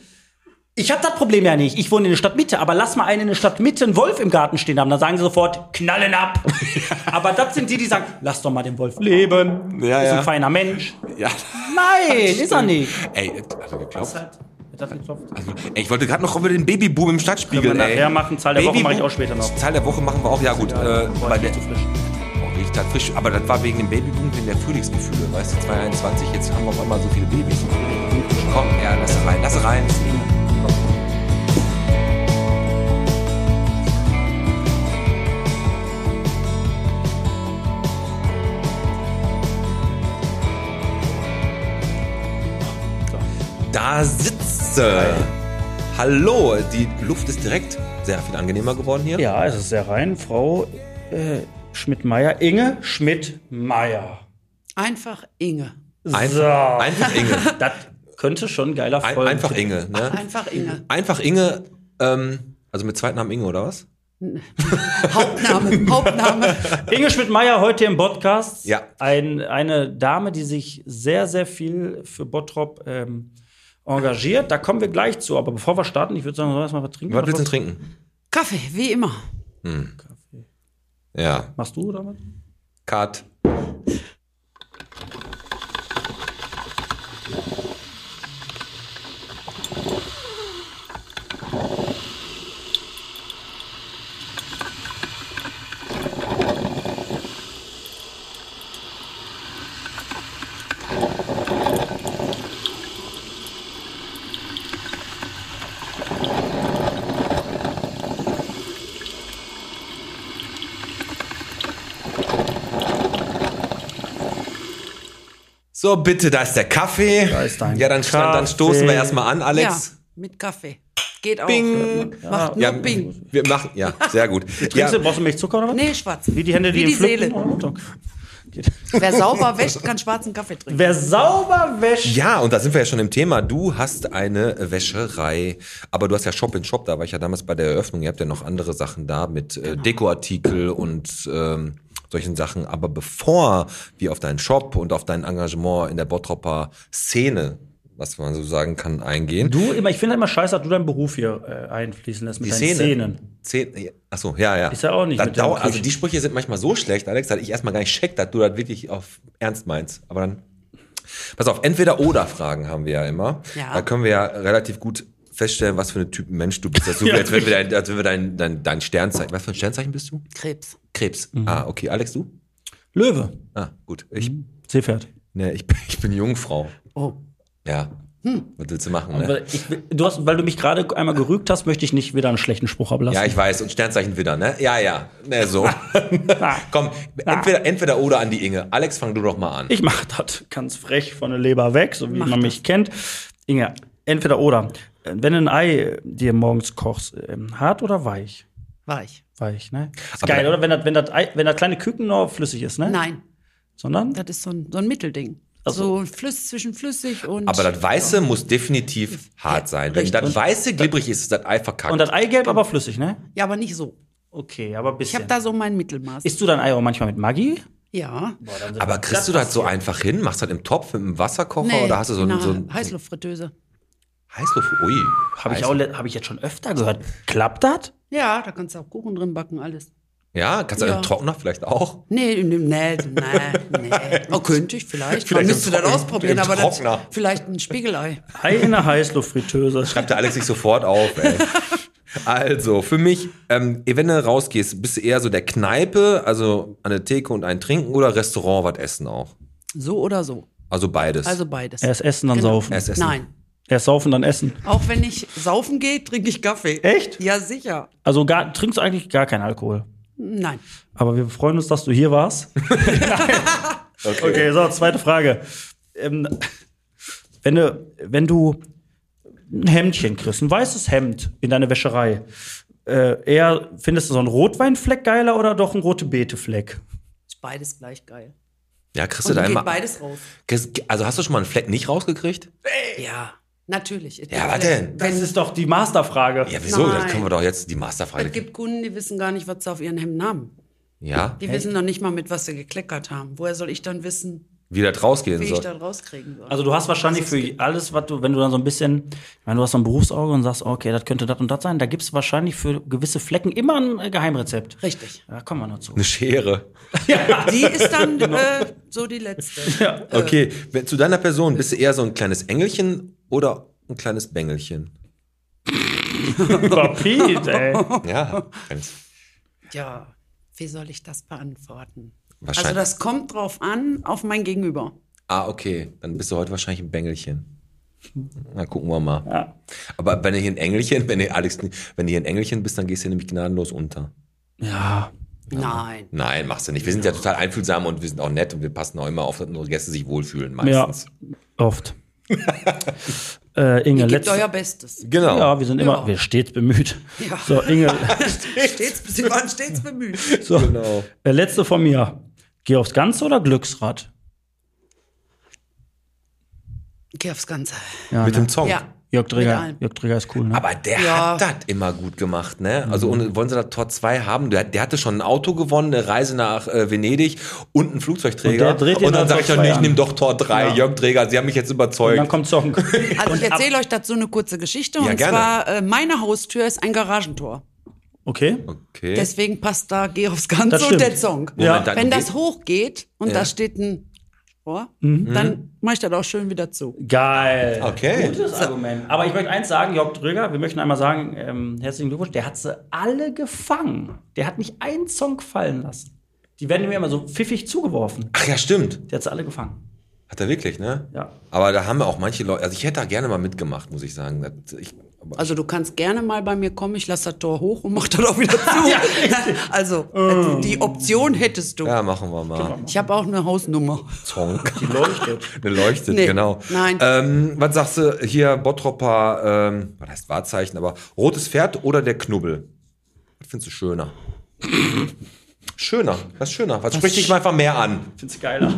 ich habe das Problem ja nicht. Ich wohne in der Stadtmitte, aber lass mal einen in der Stadtmitte einen Wolf im Garten stehen haben. Dann sagen sie sofort, knallen ab. aber das sind die, die sagen, lass doch mal den Wolf leben. Ja, ist ja. ein feiner Mensch. Ja. Nein, ist er nicht. Ey, also geklopft. Halt, geklopft. Also, ey, ich wollte gerade noch über den Babyboom im Stadtspiegel. Können wir ey. nachher machen. Zahl der Woche Babyboom- mache ich auch später noch. Zahl der Woche machen wir auch, ja gut. äh, Boah, der, zu frisch. oh, frisch. Aber das war wegen dem Babyboom, wegen der Frühlingsgefühle. Weißt du, 2021, jetzt haben wir auf einmal so viele Babys. Komm, ja, lass rein, lass rein. Da sitze. Hallo, die Luft ist direkt sehr viel angenehmer geworden hier. Ja, es ist sehr rein. Frau äh, Schmidt-Meyer. Inge Schmidt-Meyer. Einfach Inge. Ein, So. Einfach Inge. Das könnte schon ein geiler Ein, Folgen. einfach Inge, ne? Einfach Inge. Einfach Inge, ähm, also mit Zweitnamen Inge, oder was? Hauptname, Hauptname. Inge Schmidt-Meyer heute im Podcast. Ja. Ein, eine Dame, die sich sehr, sehr viel für Bottrop ähm, engagiert. Da kommen wir gleich zu. Aber bevor wir starten, ich würde sagen, sollen wir erstmal was trinken? Was willst du trinken? Kaffee, wie immer. Ja, Machst du oder was? Kat. So, bitte, da ist der Kaffee. Da ist dein ja, dann, dann, dann stoßen wir Kaffee. erstmal an, Ja, Alex. mit Kaffee. Geht auch. Bing. Macht nur Ja, Bing. wir machen, ja, sehr gut. Trinkst Ja, du, brauchst du Milchzucker oder was? Nee, schwarz. Wie die Hände, die Wie die? Seele. was? Wer sauber wäscht, kann schwarzen Kaffee trinken. Wer sauber wäscht. ja, und da sind wir ja schon im Thema. Du hast eine Wäscherei, aber du hast ja Shop in Shop, da war ich ja damals bei der Eröffnung. Ihr habt ja noch andere Sachen da mit äh, Genau. Dekoartikel und ähm, solchen Sachen. Aber bevor wir auf deinen Shop und auf dein Engagement in der Bottropper Szene, was man so sagen kann, eingehen. Du immer, ich finde immer scheiße, dass du deinen Beruf hier äh, einfließen lässt mit Die deinen Szene. Szenen. Szene. Achso, ja, ja. Ist ja auch nicht dauert, also die Sprüche sind manchmal so schlecht, Alex, dass ich erstmal gar nicht check, dass du das wirklich auf ernst meinst. Aber dann. Pass auf, entweder oder Fragen haben wir ja immer. Ja. Da können wir ja relativ gut feststellen, was für eine Typen Mensch du bist. Das ist so, Ja. als wenn wir, dein, als wenn wir dein, dein, dein Sternzeichen. Was für ein Sternzeichen bist du? Krebs. Krebs. Mhm. Ah, okay. Alex, du? Löwe. Ah, gut. Ich, Seepferd. ne, ich, bin- ich bin Jungfrau. Oh. Ja. Was willst du machen, ne? Weil, ich, du hast, weil du mich gerade einmal gerügt hast, möchte ich nicht wieder einen schlechten Spruch ablassen. Ja, ich weiß. Und Sternzeichen wieder, ne? Ja, ja. Ne, so. Komm, entweder, entweder oder an die Inge. Alex, fang du doch mal an. Ich mache das ganz frech von der Leber weg, so wie Mach man das. mich kennt. Inge, entweder oder. Wenn du ein Ei dir morgens kochst, ähm, hart oder weich? Weich. Weich, ne? Ist Aber geil, oder? Wenn das, wenn, das Ei, wenn das kleine Küken nur flüssig ist, ne? Nein, Sondern? das ist so ein, so ein Mittelding. Ach so. Flüss zwischen flüssig und. Aber das Weiße muss definitiv hart sein. Wenn richtig. das Weiße glibberig ist, ist das Ei verkackt. Und das Eigelb aber flüssig, ne? Ja, aber nicht so. Okay, aber ein Ich bisschen. habe da so mein Mittelmaß. Isst du dein Ei auch manchmal mit Maggi? ja. Aber kriegst du das so einfach hin? Machst du das im Topf mit einem Wasserkocher Nee, oder hast du so in ein, einer so ein Heißluftfritteuse. Heißluft? Ui. Habe ich, Heiß- auch le- hab ich jetzt schon öfter gehört. Klappt das? Ja, da kannst du auch Kuchen drin backen, alles. Ja, kannst du Ja. einen Trockner vielleicht auch? Nee, nee, nee, nee, nee. Oh, könnte ich vielleicht. Vielleicht Man müsste im das Trocken- ausprobieren, im aber das, Trockner. vielleicht ein Spiegelei. Ei in der Heißluftfritteuse. Schreibt der Alex sich sofort auf, ey. Also, für mich, ähm, wenn du rausgehst, bist du eher so der Kneipe, also an der Theke und ein Trinken oder Restaurant was essen auch? So oder so. Also beides. Also beides. Erst essen, dann Genau. saufen. Erst essen. Nein. Erst saufen, dann essen. Auch wenn ich saufen gehe, trinke ich Kaffee. Echt? Ja, sicher. Also gar, trinkst du eigentlich gar keinen Alkohol. Nein. Aber wir freuen uns, dass du hier warst. okay. so, zweite Frage. Ähm, wenn, du, wenn du ein Hemdchen kriegst, ein weißes Hemd in deine Wäscherei, äh, eher findest du so einen Rotweinfleck geiler oder doch einen rote Beete-Fleck? Ist beides gleich geil. ja, kriegst du da immer. beides raus. Also hast du schon mal einen Fleck nicht rausgekriegt? Ja, natürlich. Ja, was denn? Das ist doch die Masterfrage. Ja, wieso? Das Nein. können wir doch jetzt die Masterfrage. Es gibt Kunden, die wissen gar nicht, was sie auf ihren Hemden haben. Ja, Die wissen noch nicht mal, mit was sie gekleckert haben. Woher soll ich dann wissen, wie das rausgehen wie ich soll. das rauskriegen soll? Also du hast wahrscheinlich für alles, was du, wenn du dann so ein bisschen, ich meine, du hast so ein Berufsauge und sagst, okay, das könnte das und das sein, da gibt es wahrscheinlich für gewisse Flecken immer ein äh, Geheimrezept. Richtig. Da kommen wir noch zu. Eine Schere. Die ist dann Genau. äh, so die letzte. Okay, wenn- zu deiner Person bist du eher so ein kleines Engelchen oder ein kleines Bengelchen? Rapid, ey. Ja. Ja, wie soll ich das beantworten? Wahrscheinlich. Also das kommt drauf an, auf mein Gegenüber. Ah, okay. Dann bist du heute wahrscheinlich ein Bengelchen. Na, gucken wir mal. Ja. Aber wenn du hier ein Engelchen, wenn du, Alex, wenn du hier ein Engelchen bist, dann gehst du nämlich gnadenlos unter. Ja. Nein. Nein, machst du nicht. Wir sind ja total einfühlsam und wir sind auch nett und wir passen auch immer auf, dass unsere Gäste sich wohlfühlen, meistens. Oft. Äh, Inge, Ihr gebt letzte. euer Bestes. Genau. Ja, wir sind immer, Ja. wir stets bemüht. Ja. So, Inge, Stets, sie waren stets bemüht. so, Genau. äh, letzte von mir. Geh aufs Ganze oder Glücksrad? Geh aufs Ganze. Ja, Mit ne? dem Song. Ja. Jörg Dreger, allem. Jörg Dreger ist cool, ne? Aber der Ja. hat das immer gut gemacht, ne? Also und wollen sie das Tor 2 haben? Der, der hatte schon ein Auto gewonnen, eine Reise nach äh, Venedig und einen Flugzeugträger. Und der dreht ihn und dann dann sag ich doch, nee, ich nehme doch Tor 3, Ja. Jörg Träger, sie haben mich jetzt und überzeugt. dann kommt Song. Also ich Und erzähle euch dazu eine kurze Geschichte. Ja, und gerne. zwar, äh, meine Haustür ist ein Garagentor. Okay. Okay. Deswegen passt da Geh aufs Ganze und der Song. Ja. Wenn das geht- hochgeht und Ja. da steht ein Rohr, Mhm. dann mache ich das auch schön wieder zu. Geil. Okay. Gutes Argument. Aber ich möchte eins sagen, Jörg Dröger, wir möchten einmal sagen, ähm, herzlichen Glückwunsch, der hat sie alle gefangen. Der hat nicht einen Song fallen lassen. Die werden mir immer so pfiffig zugeworfen. Ach ja, stimmt. Der hat sie alle gefangen. Hat er wirklich, ne? Ja. Aber da haben wir auch manche Leute, also ich hätte da gerne mal mitgemacht, muss ich sagen. Ich, aber Also du kannst gerne mal bei mir kommen, ich lasse das Tor hoch und mach das auch wieder zu. also äh, die Option hättest du. ja, machen wir mal. Ich habe auch eine Hausnummer. Song. Die leuchtet. Eine leuchtet, Nee, genau. nein. Ähm, was sagst du hier, Bottropper, ähm, was heißt Wahrzeichen, aber rotes Pferd oder der Knubbel? Was findest du schöner? schöner, was ist schöner? Was spricht dich mal einfach mehr an? Find's geiler.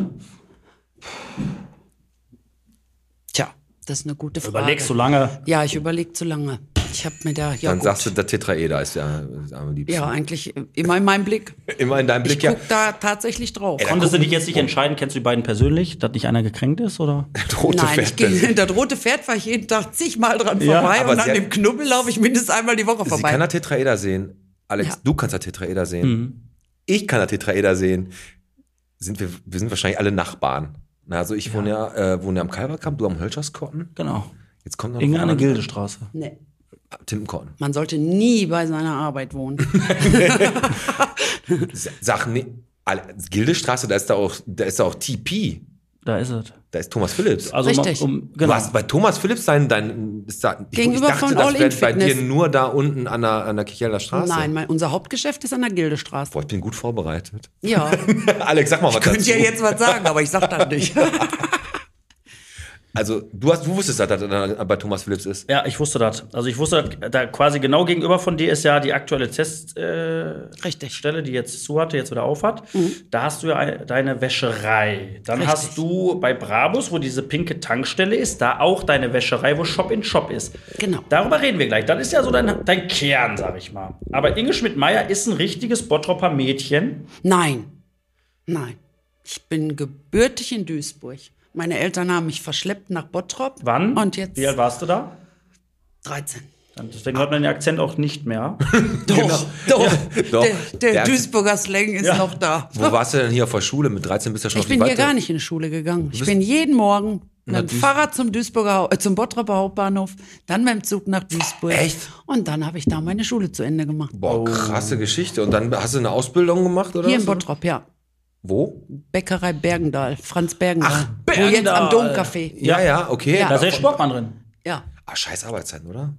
Tja, das ist eine gute Frage. Überlegst du lange. Ja, ich überlege zu lange. Ich habe mir da, ja Dann gut. sagst du, der Tetraeder ist ja ist am liebsten. ja, eigentlich immer in meinem Blick. Immer in deinem Ich Blick, ja. guck da tatsächlich drauf. Konntest du dich jetzt nicht entscheiden, kennst du die beiden persönlich, dass nicht einer gekränkt ist, oder? Rote Nein, ich Pferd. gehe, das rote Pferd fahre ich jeden Tag zigmal dran Ja, vorbei und an dem Knubbel laufe ich mindestens einmal die Woche Sie vorbei. kann der Tetraeder sehen. Alex, Ja. du kannst der Tetraeder sehen. Mhm. Ich kann der Tetraeder sehen. Sind wir, wir sind wahrscheinlich alle Nachbarn. Na, also ich wohne ja, äh, wohne ja am Kalverkamp, du am Hölscherskotten. Genau. Jetzt kommt noch jemand. Gildestraße. nee. Timpenkotten. Man sollte nie bei seiner Arbeit wohnen. Sag nee, Gildestraße, da ist da auch, da ist da auch TP. Da ist es. Da ist Thomas Phillips. Also Richtig. mal, um, Du genau. hast bei Thomas Phillips dein, dein ist da, ich, Gegenüber ich dachte, von das wäre bei dir nur da unten an der, an der Kichelder Straße. Nein, mein, unser Hauptgeschäft ist an der Gildestraße. Boah, ich bin gut vorbereitet. Ja. Alex, sag mal was Könnt dazu. ihr jetzt was sagen, aber ich sag das nicht. Also, du, hast, du wusstest, dass das da bei Thomas Phillips ist. Ja, ich wusste das. Also ich wusste, da quasi genau gegenüber von dir ist ja die aktuelle Teststelle, äh, die jetzt zu hatte, jetzt wieder auf hat. Da hast du ja ein- deine Wäscherei. Dann Richtig. hast du bei Brabus, wo diese pinke Tankstelle ist, da auch deine Wäscherei, wo Shop in Shop ist. Genau. Darüber reden wir gleich. Das ist ja so dein, dein Kern, sag ich mal. Aber Inge Schmidt-Meyer ist ein richtiges Bottropper Mädchen. Nein. Nein. Ich bin gebürtig in Duisburg. Meine Eltern haben mich verschleppt nach Bottrop. Wann? Und jetzt Wie alt warst du da? 13. Dann- Deswegen hört man den Akzent auch nicht mehr. Doch, doch. doch. Der, der Ja. Duisburger Slang ist Ja. noch da. Wo warst du denn hier auf der Schule? Mit 13 bist du ja schon Ich auf die bin hier gar nicht in die Schule gegangen. Ich bin jeden Morgen mit dem Fahrrad zum Duisburger, äh, zum Bottroper Hauptbahnhof, dann mit dem Zug nach Duisburg. Echt? Und dann habe ich da meine Schule zu Ende gemacht. Boah, krasse Geschichte. Und dann hast du eine Ausbildung gemacht, oder? Hier in was? Bottrop, ja. Wo? Bäckerei Bergendal, Franz Bergendal. Ach, Wo jetzt am. Domcafé. Ja, ja, okay. Ja. Da ist der Sportmann drin. Ja. Ah, scheiß Arbeitszeiten, oder?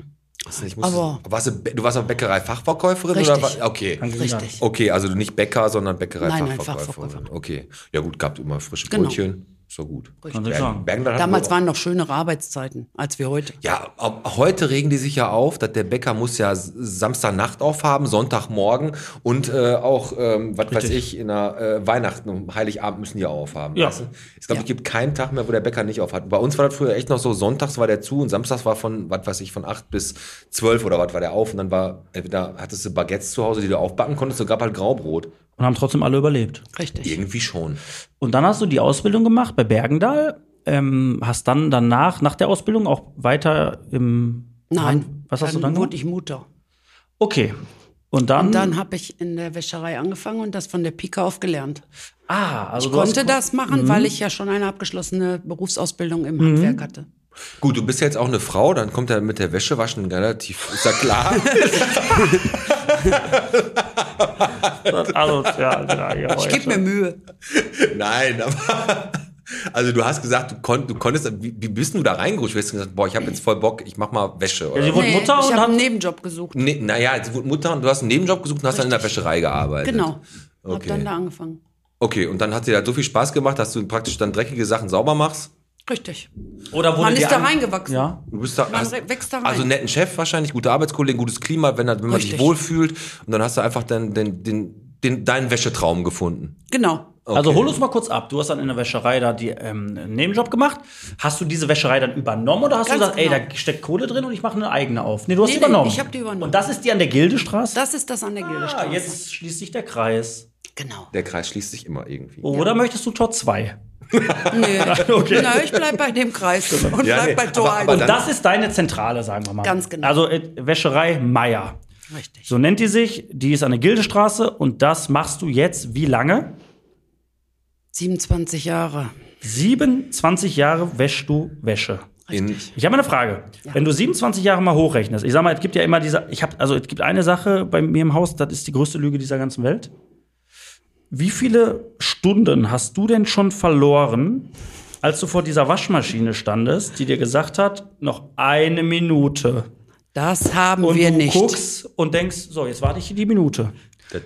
Nicht, Aber- warst du, du warst auch Bäckerei-Fachverkäuferin? Richtig. Oder? war- Okay. Richtig. Okay, also du nicht Bäcker, sondern Nein, nein, Bäckerei-Fachverkäuferin. Fachverkäuferin. Okay. Ja gut, gab immer frische Genau. Brötchen. Doch gut. Kann sagen. Damals waren noch schönere Arbeitszeiten als wir heute. Ja, heute regen die sich ja auf, dass der Bäcker muss ja Samstagnacht aufhaben, Sonntagmorgen und äh, auch, ähm, was weiß ich, in der äh, Weihnachten und Heiligabend müssen die auch aufhaben. Ja. Weißt du? Ich glaube, Ja. es gibt keinen Tag mehr, wo der Bäcker nicht aufhat. Bei uns war das früher echt noch so, sonntags war der zu und samstags war von, was weiß ich, von 8 bis 12 oder was war der auf und dann war, entweder hattest du Baguettes zu Hause, die du aufbacken konntest, und gab halt Graubrot. Und haben trotzdem alle überlebt. Richtig. Irgendwie schon. Und dann hast du die Ausbildung gemacht bei Bergendal. Ähm, hast dann danach, nach der Ausbildung, auch weiter im. Nein. Was hast du dann wurde gemacht? ich Mutter. Okay. Und dann. Und dann habe ich in der Wäscherei angefangen und das von der Pike auf gelernt. ah, also Ich konnte hast, das machen, weil ich ja schon eine abgeschlossene Berufsausbildung im Handwerk hatte. Gut, du bist ja jetzt auch eine Frau, dann kommt er mit der Wäschewaschen relativ, ist ja klar. Also, ja, ja, ja, Ich gebe mir Mühe. Nein, aber. Also du hast gesagt, du, konnt, du konntest, wie, wie bist du da reingerutscht? Du hast gesagt, boah, ich habe jetzt voll Bock, ich mach mal Wäsche. Oder? Ja, sie wurde Nee, Mutter ich und habe einen hat. Nebenjob gesucht. nee, naja, sie wurde Mutter und du hast einen Nebenjob gesucht und hast dann in der Wäscherei gearbeitet. Genau. Hab Okay. dann da angefangen. Okay, und dann hat dir da so viel Spaß gemacht, dass du praktisch dann dreckige Sachen sauber machst. Richtig. Oder wurde Man ist da reingewachsen. Ja. Du bist da, Man hast, wächst da rein. Also netten Chef wahrscheinlich, gute Arbeitskollegen, gutes Klima, wenn, wenn man sich Richtig. wohlfühlt. Und dann hast du einfach dann den, den, den, deinen Wäschetraum gefunden. Genau. Also hol uns mal kurz ab. Du hast dann in der Wäscherei da die ähm, einen Nebenjob gemacht. Hast du diese Wäscherei dann übernommen oder hast Ganz du gesagt, genau. ey, da steckt Kohle drin und ich mache eine eigene auf? Nee, du hast Nee, die nee, übernommen. ich hab die übernommen. Und das ist die an der Gildestraße? Das ist das an der ah, Gildestraße. jetzt schließt sich der Kreis. Genau. Der Kreis schließt sich immer irgendwie. Oder möchtest du Tor 2? Nee. Okay. Na, ich bleib bei dem Kreis und Ja, bleib nee, bei Tor aber- aber. Und das ist deine Zentrale, sagen wir mal. Ganz genau. Also äh, Wäscherei Meier. Richtig. So nennt die sich. Die ist an der Gildestraße und das machst du jetzt wie lange? 27 Jahre. 27 Jahre wäschst du Wäsche. In, Ich habe eine Frage. Wenn du 27 Jahre mal hochrechnest, ich sag mal, es gibt ja immer diese, ich habe, also es gibt eine Sache bei mir im Haus, das ist die größte Lüge dieser ganzen Welt. Wie viele Stunden hast du denn schon verloren, als du vor dieser Waschmaschine standest, die dir gesagt hat, noch eine Minute? Das haben Und wir du nicht. guckst und denkst, so, jetzt warte ich hier die Minute. das,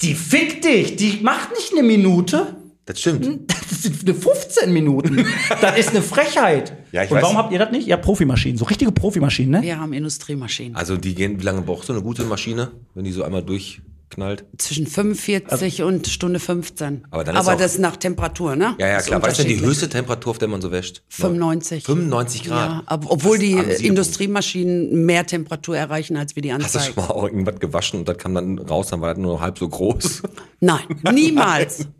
Die fickt dich, die macht nicht eine Minute. das stimmt. Das sind eine 15 Minuten. Das ist eine Frechheit. Ja, ich und weiß. warum habt ihr das nicht? Ihr habt Profimaschinen, so richtige Profimaschinen, ne? Wir haben Industriemaschinen. Also die gehen, wie lange braucht so eine gute Maschine, wenn die so einmal durchknallt? Zwischen 45 und Stunde 15. Aber dann ist auch- das nach Temperatur, ne? Ja, ja, Ist klar. Was ist denn die höchste Temperatur, auf der man so wäscht? 95. 95 Grad. Ja, aber obwohl die Industriemaschinen mehr Temperatur erreichen als wir die Hast du schon mal auch irgendwas gewaschen und das kam dann raus, dann war das nur halb so groß? Nein, niemals.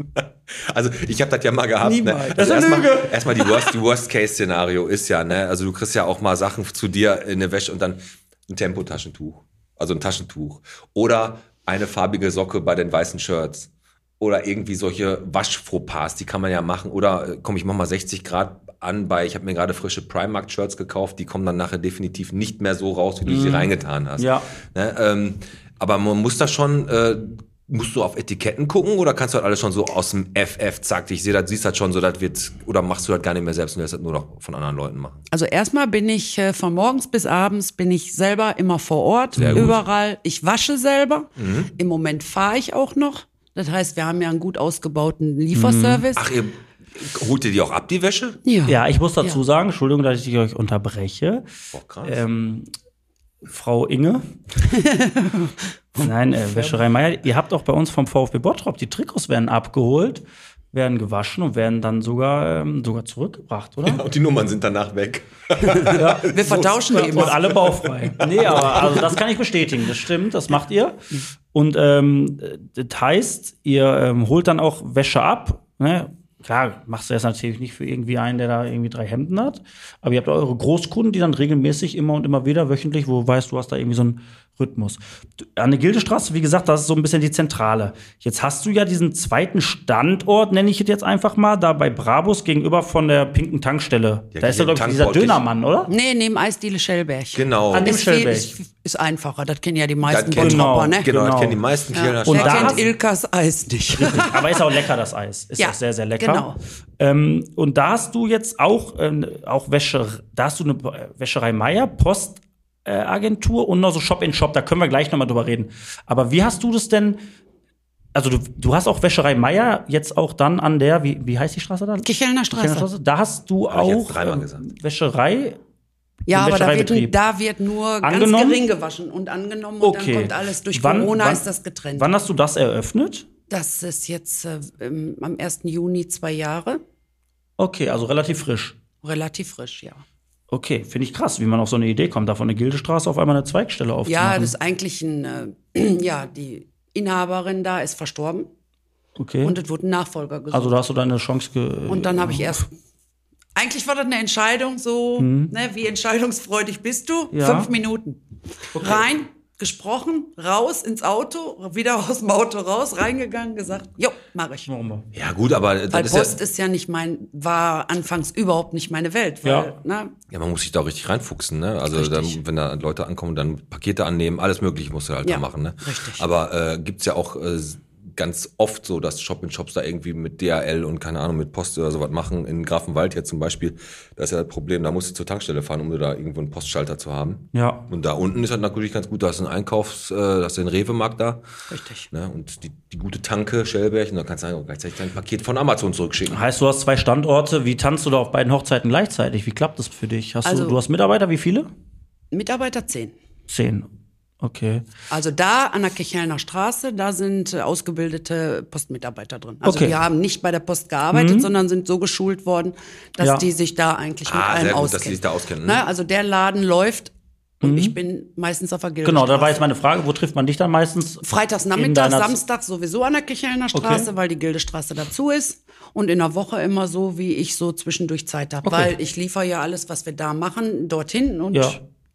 Also ich habe das ja mal gehabt. Ne? Niemals. Also Das ist eine erstmal, erstmal die Worst, die Worst Case Szenario ist ja, ne, also du kriegst ja auch mal Sachen zu dir in eine Wäsche und dann ein Tempotaschentuch, also ein Taschentuch oder eine farbige Socke bei den weißen Shirts oder irgendwie solche Waschfauxpas, die kann man ja machen oder äh, komm, ich mach mal 60 Grad an bei, ich habe mir gerade frische Primark Shirts gekauft, die kommen dann nachher definitiv nicht mehr so raus, wie du sie reingetan hast. Ja. Ne, ähm, aber man muss da schon äh, musst du auf Etiketten gucken oder kannst du halt alles schon so aus dem FF, zack, ich sehe das, siehst das schon so, das wird, oder machst du das gar nicht mehr selbst und lässt das nur noch von anderen Leuten machen? Also erstmal bin ich äh, von morgens bis abends bin ich selber immer vor Ort. Mhm. überall. Ich wasche selber. Im Moment fahre ich auch noch. Das heißt, wir haben ja einen gut ausgebauten Lieferservice. Ach, ihr holt ihr die auch ab, die Wäsche? ja. Ja, ich muss dazu Ja. sagen, Entschuldigung, dass ich euch unterbreche. Boah, krass. Ähm, Frau Inge. Nein, äh, Wäscherei Meier. Ihr habt auch bei uns vom VfB Bottrop, die Trikots werden abgeholt, werden gewaschen und werden dann sogar, ähm, sogar zurückgebracht, oder? und die Nummern sind danach weg. Wir vertauschen die Und immer. alle baufrei. Nee, aber also das kann ich bestätigen. Das stimmt, das macht ihr. Und ähm, das heißt, ihr ähm, holt dann auch Wäsche ab. Ne? Klar, machst du das natürlich nicht für irgendwie einen, der da irgendwie drei Hemden hat. Aber ihr habt eure Großkunden, die dann regelmäßig immer und immer wieder wöchentlich, wo du weißt, du hast da irgendwie so einen Rhythmus. An der Gildestraße, wie gesagt, das ist so ein bisschen die Zentrale. Jetzt hast du ja diesen zweiten Standort, nenne ich es jetzt einfach mal, da bei Brabus gegenüber von der pinken Tankstelle. Ja, da ist ja, glaube ich, dieser Dönermann, oder? Nee, neben Eisdiele Schellberg. Genau. An dem Ist, viel, Schellberg. ist, ist einfacher, das kennen ja die meisten Das kennt- Bottropper, ne? Genau, das Genau. kennen die meisten Kieler Und Wer da kennt Ilkas Eis nicht? Aber ist auch lecker, das Eis. Ist Ja, auch sehr, sehr lecker. genau. Ähm, und da hast du jetzt auch, ähm, auch Wäsche, da hast du eine Wäscherei Meier, äh, Agentur und noch so Shop in Shop, da können wir gleich nochmal drüber reden. Aber wie hast du das denn? Also du, du hast auch Wäscherei Meier jetzt auch dann an der, wie, wie heißt die Straße da? Kichelner Straße. Straße. Da hast du Hab ich jetzt auch gesagt. Wäscherei. Ja, aber da wird, da wird nur ganz Angenommen? gering gewaschen und angenommen und Okay. dann kommt alles. Durch Wann- Corona wann- ist das getrennt. Wann hast du das eröffnet? Das ist jetzt äh, am 1. Juni zwei Jahre. Okay, also relativ frisch. Relativ frisch, ja. Okay, finde ich krass, wie man auf so eine Idee kommt, da von der Gildestraße auf einmal eine Zweigstelle aufzumachen. Ja, das ist eigentlich ein, äh, ja, die Inhaberin da ist verstorben okay. und es wurde ein Nachfolger gesucht. Also da hast du deine Chance ge und dann habe ich erst. Eigentlich war das eine Entscheidung, so, ne, wie entscheidungsfreudig bist du? Mhm. Ja. Fünf Minuten. Rein, gesprochen, raus ins Auto, wieder aus dem Auto raus, reingegangen, gesagt, jo, mache ich. Ja, gut, aber das Weil ist Post ja, ist ja nicht mein, war anfangs überhaupt nicht meine Welt. Weil, Ja. Ne, ja, man muss sich da auch richtig reinfuchsen, ne? Also dann, Richtig. wenn da Leute ankommen, dann Pakete annehmen, alles mögliche musst du halt Ja, da machen, ne? richtig. Aber äh, gibt's ja auch äh, ganz oft so, dass Shop-in-Shops da irgendwie mit DHL und keine Ahnung, mit Post oder sowas machen. In Grafenwald jetzt zum Beispiel, da ist ja das Problem, da musst du zur Tankstelle fahren, um da irgendwo einen Postschalter zu haben. Ja. Und da unten ist halt natürlich ganz gut, da hast du einen Einkaufs, äh, da hast du den Rewe-Markt da. richtig. Ne? Und die, die gute Tanke, Schellberg, und da kannst du auch gleichzeitig dein Paket von Amazon zurückschicken. Heißt, du hast zwei Standorte. Wie tanzt du da auf beiden Hochzeiten gleichzeitig? Wie klappt das für dich? Hast du, Also- du hast Mitarbeiter, wie viele? Mitarbeiter 10. Zehn. Okay. Also da an der Kichelner Straße, da sind äh, ausgebildete Postmitarbeiter drin. Also Okay. Mhm. die haben nicht bei der Post gearbeitet, sondern sind so geschult worden, dass Ja. die sich da eigentlich mit Ah, allem sehr gut, auskennen. dass die sich da auskennen, ne? Ne? Also der Laden läuft und ich bin meistens auf der Mhm. Genau, da Gildenstraße. war jetzt meine Frage, wo trifft man dich dann meistens? Freitags Nachmittag, Samstag sowieso an der Kichelner Straße, Okay. weil die Gildestraße dazu ist. Und in der Woche immer so, wie ich so zwischendurch Zeit habe. Okay. Weil ich liefere ja alles, was wir da machen, dorthin und Ja.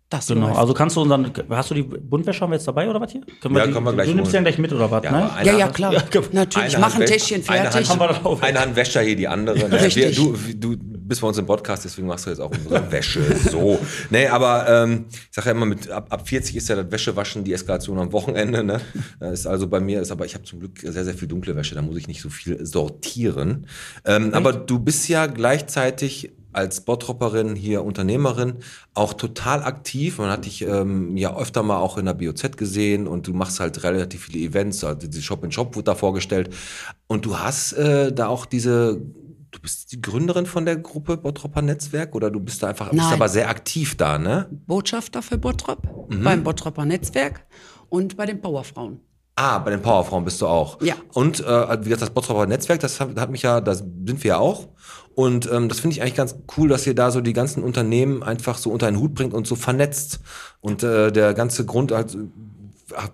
Das Genau, läuft. also kannst du unseren, hast du die Buntwäsche haben wir jetzt dabei oder was hier? Können Ja, die, können wir gleich Du nimmst holen. den gleich mit oder was, Ja, ne? ja, ja, klar. Ja, Natürlich, mach ein Täschchen wäscht- eine fertig. Hand, wir auch eine Hand wäscht ja hier die andere. Ne? Richtig. Wir, du, du bist bei uns im Podcast, deswegen machst du jetzt auch unsere Wäsche. So. Nee, aber ähm, ich sage ja immer, mit, ab, ab 40 ist ja das Wäschewaschen die Eskalation am Wochenende. Ne? Das ist also bei mir, ist aber ich habe zum Glück sehr, sehr viel dunkle Wäsche, da muss ich nicht so viel sortieren. Ähm, aber du bist ja gleichzeitig als Bottropperin, hier Unternehmerin, auch total aktiv. Man hat dich ähm, ja öfter mal auch in der BOZ gesehen und du machst halt relativ viele Events, also die Shop in Shop wurde da vorgestellt. Und du hast äh, da auch diese, du bist die Gründerin von der Gruppe Bottropper Netzwerk oder du bist da einfach, bist Nein. aber sehr aktiv da, ne? Botschafter für Bottrop, Mhm. beim Bottropper Netzwerk und bei den Powerfrauen. Ah, bei den Powerfrauen bist du auch. Ja. Und äh, wie gesagt, das Bottropper Netzwerk, das hat, hat mich ja, das sind wir ja auch. Und ähm, das finde ich eigentlich ganz cool, dass ihr da so die ganzen Unternehmen einfach so unter einen Hut bringt und so vernetzt. Und äh, der ganze Grund, halt,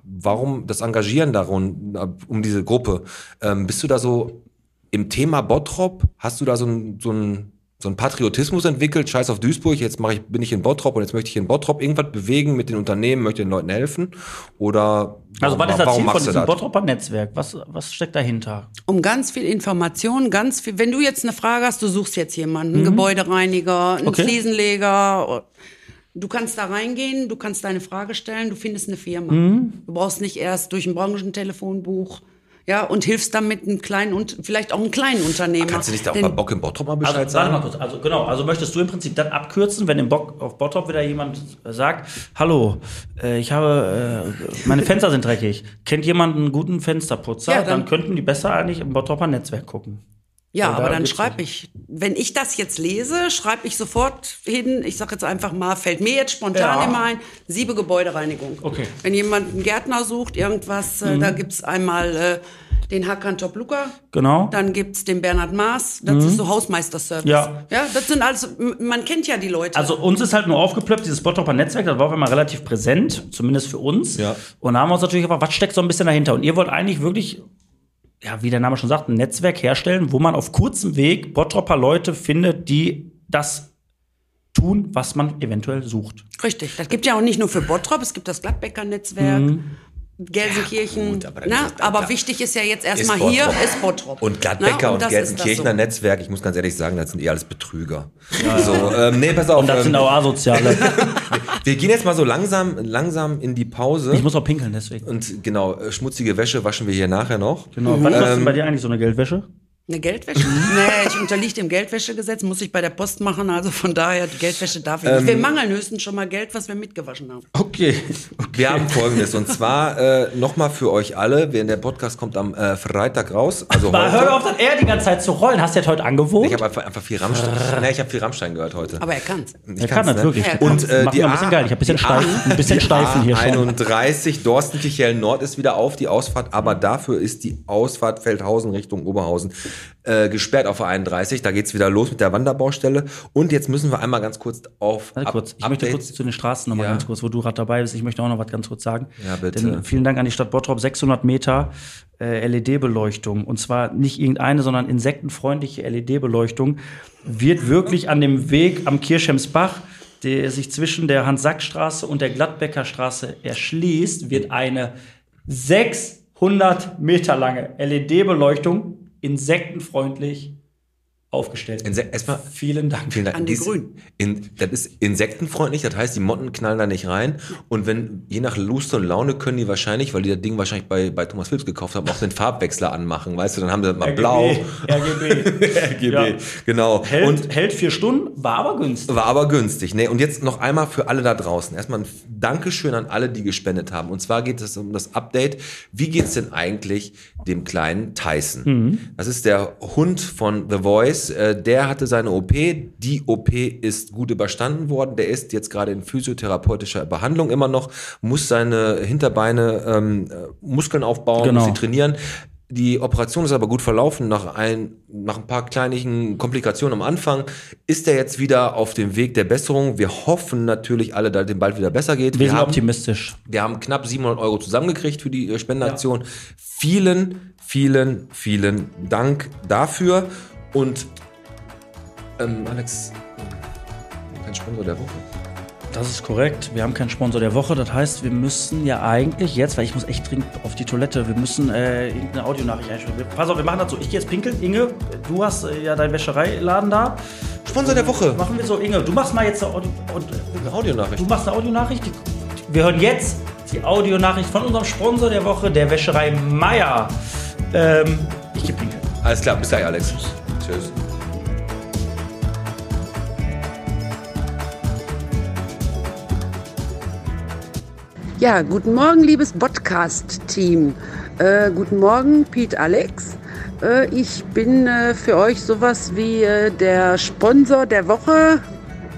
warum das Engagieren darum, äh, um diese Gruppe, ähm, bist du da so im Thema Bottrop, hast du da so ein, so ein so ein Patriotismus entwickelt, scheiß auf Duisburg, jetzt mache ich, bin ich in Bottrop und jetzt möchte ich in Bottrop irgendwas bewegen mit den Unternehmen, möchte den Leuten helfen? Oder Also was ist das Ziel von diesem das? Bottropper Netzwerk? Was, was steckt dahinter? Um ganz viel Information, ganz viel. Wenn du jetzt eine Frage hast, du suchst jetzt jemanden, einen Mhm. Gebäudereiniger, einen Okay. Fliesenleger. Du kannst da reingehen, du kannst deine Frage stellen, du findest eine Firma. Mhm. Du brauchst nicht erst durch ein Branchentelefonbuch. Ja, und hilfst damit einem kleinen und vielleicht auch einem kleinen Unternehmer. Kannst du nicht da auch Denn- bei Bock im Bottrop mal Bescheid Also, warte mal sagen? kurz. Also, genau. Also, möchtest du im Prinzip dann abkürzen, wenn im Bock, auf Bottrop wieder jemand sagt: Hallo, äh, ich habe, äh, meine Fenster sind dreckig. Kennt jemand einen guten Fensterputzer? Ja, dann, dann- könnten die besser eigentlich im Bottroper Netzwerk gucken. Ja, aber dann schreibe ich, wenn ich das jetzt lese, schreibe ich sofort hin, ich sage jetzt einfach mal, fällt mir jetzt spontan Ja. immer ein, Siebe Gebäudereinigung. Okay. Mhm. Wenn jemand einen Gärtner sucht, irgendwas, äh, da gibt's einmal äh, den Hakan Top Luca, Genau. dann gibt's den Bernhard Maas, das ist so Hausmeisterservice. Ja. ja, das sind also, m- man kennt ja die Leute. Also uns ist halt nur aufgeplöppt, dieses Bottroper Netzwerk, das war auf einmal relativ präsent, zumindest für uns. Ja. Und da haben wir uns natürlich gefragt, was steckt so ein bisschen dahinter? Und ihr wollt eigentlich wirklich, ja, wie der Name schon sagt, ein Netzwerk herstellen, wo man auf kurzem Weg Bottroper Leute findet, die das tun, was man eventuell sucht. Richtig, das gibt ja auch nicht nur für Bottrop, es gibt das Gladbecker-Netzwerk. Gelsenkirchen. gut, aber dann ne? ist aber wichtig ist ja jetzt erstmal hier, ist Bottrop. Und Gladbecker Ne? und, das ist das Gelsenkirchener so. Netzwerk, ich muss ganz ehrlich sagen, das sind eh alles Betrüger. So, ähm, nee, pass auf. Und das ähm, sind auch Asoziale. wir gehen jetzt mal so langsam, langsam in die Pause. ich muss auch pinkeln, deswegen. und genau, äh, schmutzige Wäsche waschen wir hier nachher noch. Genau. Was kostet denn bei dir eigentlich so eine Geldwäsche? Eine Geldwäsche? nee, ich unterliege dem Geldwäschegesetz, muss ich bei der Post machen, also von daher, die Geldwäsche darf ich Ähm, nicht. Wir mangeln höchstens schon mal Geld, was wir mitgewaschen haben. Okay. Wir haben folgendes, und zwar äh, nochmal für euch alle, wenn der Podcast kommt am äh, Freitag raus, also Aber hör heute. auf, dann er die ganze Zeit zu rollen. Hast du das heute angewohnt? Ich habe einfach, einfach viel Rammstein. nee, ich habe viel Rammstein gehört heute. Aber er kann's. Ich Er kann kann's, das wirklich. Er Und äh, Macht die ein bisschen A- geil. Ich habe ein bisschen, steif, A- ein bisschen steifen hier schon. 31 Dorsten-Kichellen Nord ist wieder auf, die Ausfahrt, aber dafür ist die Ausfahrt Feldhausen Richtung Oberhausen äh, gesperrt auf der 31. Da geht's wieder los mit der Wanderbaustelle. Und jetzt müssen wir einmal ganz kurz auf Warte kurz, ich möchte Update- kurz zu den Straßen nochmal Ja. ganz kurz, wo du gerade dabei bist. Ich möchte auch noch was ganz kurz sagen. Ja, bitte. Denn vielen Dank an die Stadt Bottrop. 600 Meter äh, LED-Beleuchtung. Und zwar nicht irgendeine, sondern insektenfreundliche LED-Beleuchtung wird wirklich an dem Weg am Kirchhemsbach, der sich zwischen der Hans-Sack-Straße und der Gladbecker Straße erschließt, wird eine 600 Meter lange LED-Beleuchtung insektenfreundlich aufgestellt. Inse- erstmal Vielen Dank. Vielen Dank. An die Grünen. In, das ist insektenfreundlich, das heißt, die Motten knallen da nicht rein. Und wenn, je nach Lust und Laune können die wahrscheinlich, weil die das Ding wahrscheinlich bei, bei Thomas Philips gekauft haben, auch den Farbwechsler anmachen. Weißt du, dann haben sie mal blau. RGB. RGB. Ja. Genau. Hält, Und hält vier Stunden, war aber günstig. war aber günstig. Ne? Und jetzt noch einmal für alle da draußen. Erstmal ein Dankeschön an alle, die gespendet haben. Und zwar geht es um das Update. Wie geht's denn eigentlich dem kleinen Tyson? Das ist der Hund von The Voice. Äh, Der hatte seine OP. Die OP ist gut überstanden worden. Der ist jetzt gerade in physiotherapeutischer Behandlung immer noch, muss seine Hinterbeine ähm, äh, Muskeln aufbauen, Genau. muss sie trainieren. Die Operation ist aber gut verlaufen. Nach ein, nach ein paar kleinigen Komplikationen am Anfang ist er jetzt wieder auf dem Weg der Besserung. Wir hoffen natürlich alle, dass ihm bald wieder besser geht. Wir sind haben, optimistisch. wir haben knapp 700 Euro zusammengekriegt für die äh, Spendenaktion. Vielen, vielen, vielen Dank dafür. Und ähm, Alex, kein Sponsor der Woche. Das ist korrekt. Wir haben keinen Sponsor der Woche. Das heißt, wir müssen ja eigentlich jetzt, weil ich muss echt dringend auf die Toilette, wir müssen äh, irgendeine Audionachricht einstellen. Wir- Pass auf, wir machen das so. Ich gehe jetzt pinkeln. Inge, du hast äh, ja deinen Wäschereiladen da. Sponsor der Woche. Machen wir so. Inge, du machst mal jetzt eine Audio und, Eine Audionachricht. Du machst eine Audionachricht. Wir hören jetzt die Audionachricht von unserem Sponsor der Woche, der Wäscherei Meier. Ähm, ich gehe pinkeln. Alles klar, bis gleich, Alex. Tschüss. Ja, guten Morgen, liebes Podcast-Team. Äh, guten Morgen, Pete Alex. Äh, ich bin äh, für euch sowas wie äh, der Sponsor der Woche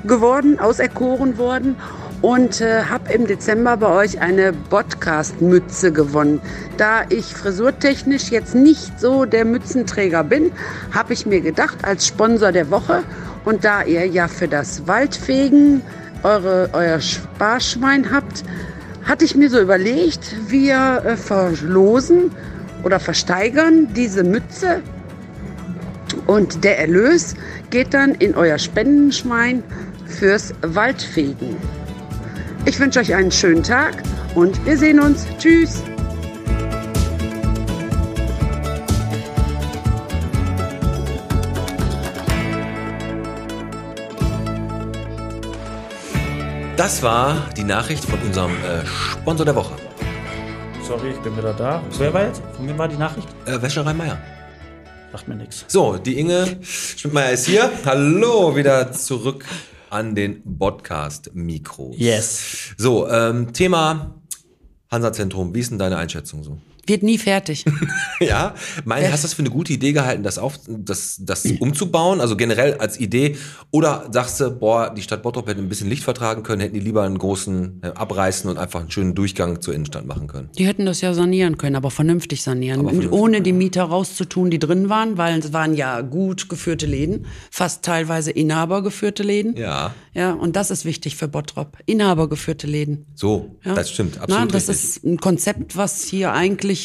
geworden, auserkoren worden und äh, habe im Dezember bei euch eine Podcast-Mütze gewonnen. Da ich frisurtechnisch jetzt nicht so der Mützenträger bin, habe ich mir gedacht, als Sponsor der Woche und da ihr ja für das Waldfegen eure, euer Sparschwein habt, hatte ich mir so überlegt, wir äh, verlosen oder versteigern diese Mütze und der Erlös geht dann in euer Spendenschwein fürs Waldfegen. Ich wünsche euch einen schönen Tag und wir sehen uns. Tschüss. Das war die Nachricht von unserem äh, Sponsor der Woche. Sorry, ich bin wieder da. Wer war jetzt? Von wem war die Nachricht? Äh, Wäscherei Meier. Sagt mir nichts. So, die Inge Schmidtmeier ist hier. Hallo, wieder zurück an den Podcast-Mikros. Yes. So, ähm, Thema Hansa-Zentrum. Wie ist denn deine Einschätzung so? Wird nie fertig. Ja, mein, hast du das für eine gute Idee gehalten, das, auf, das, das umzubauen? Also generell als Idee? Oder sagst du, boah, die Stadt Bottrop hätte ein bisschen Licht vertragen können, hätten die lieber einen großen äh, abreißen und einfach einen schönen Durchgang zur Innenstadt machen können? Die hätten das ja sanieren können, aber vernünftig sanieren. Aber vernünftig, ohne die Mieter rauszutun, die drin waren, weil es waren ja gut geführte Läden, fast teilweise inhabergeführte Läden. Ja, Ja, und das ist wichtig für Bottrop. Inhabergeführte Läden. so, Ja. das stimmt, Na, absolut das richtig. ist ein Konzept, was hier eigentlich.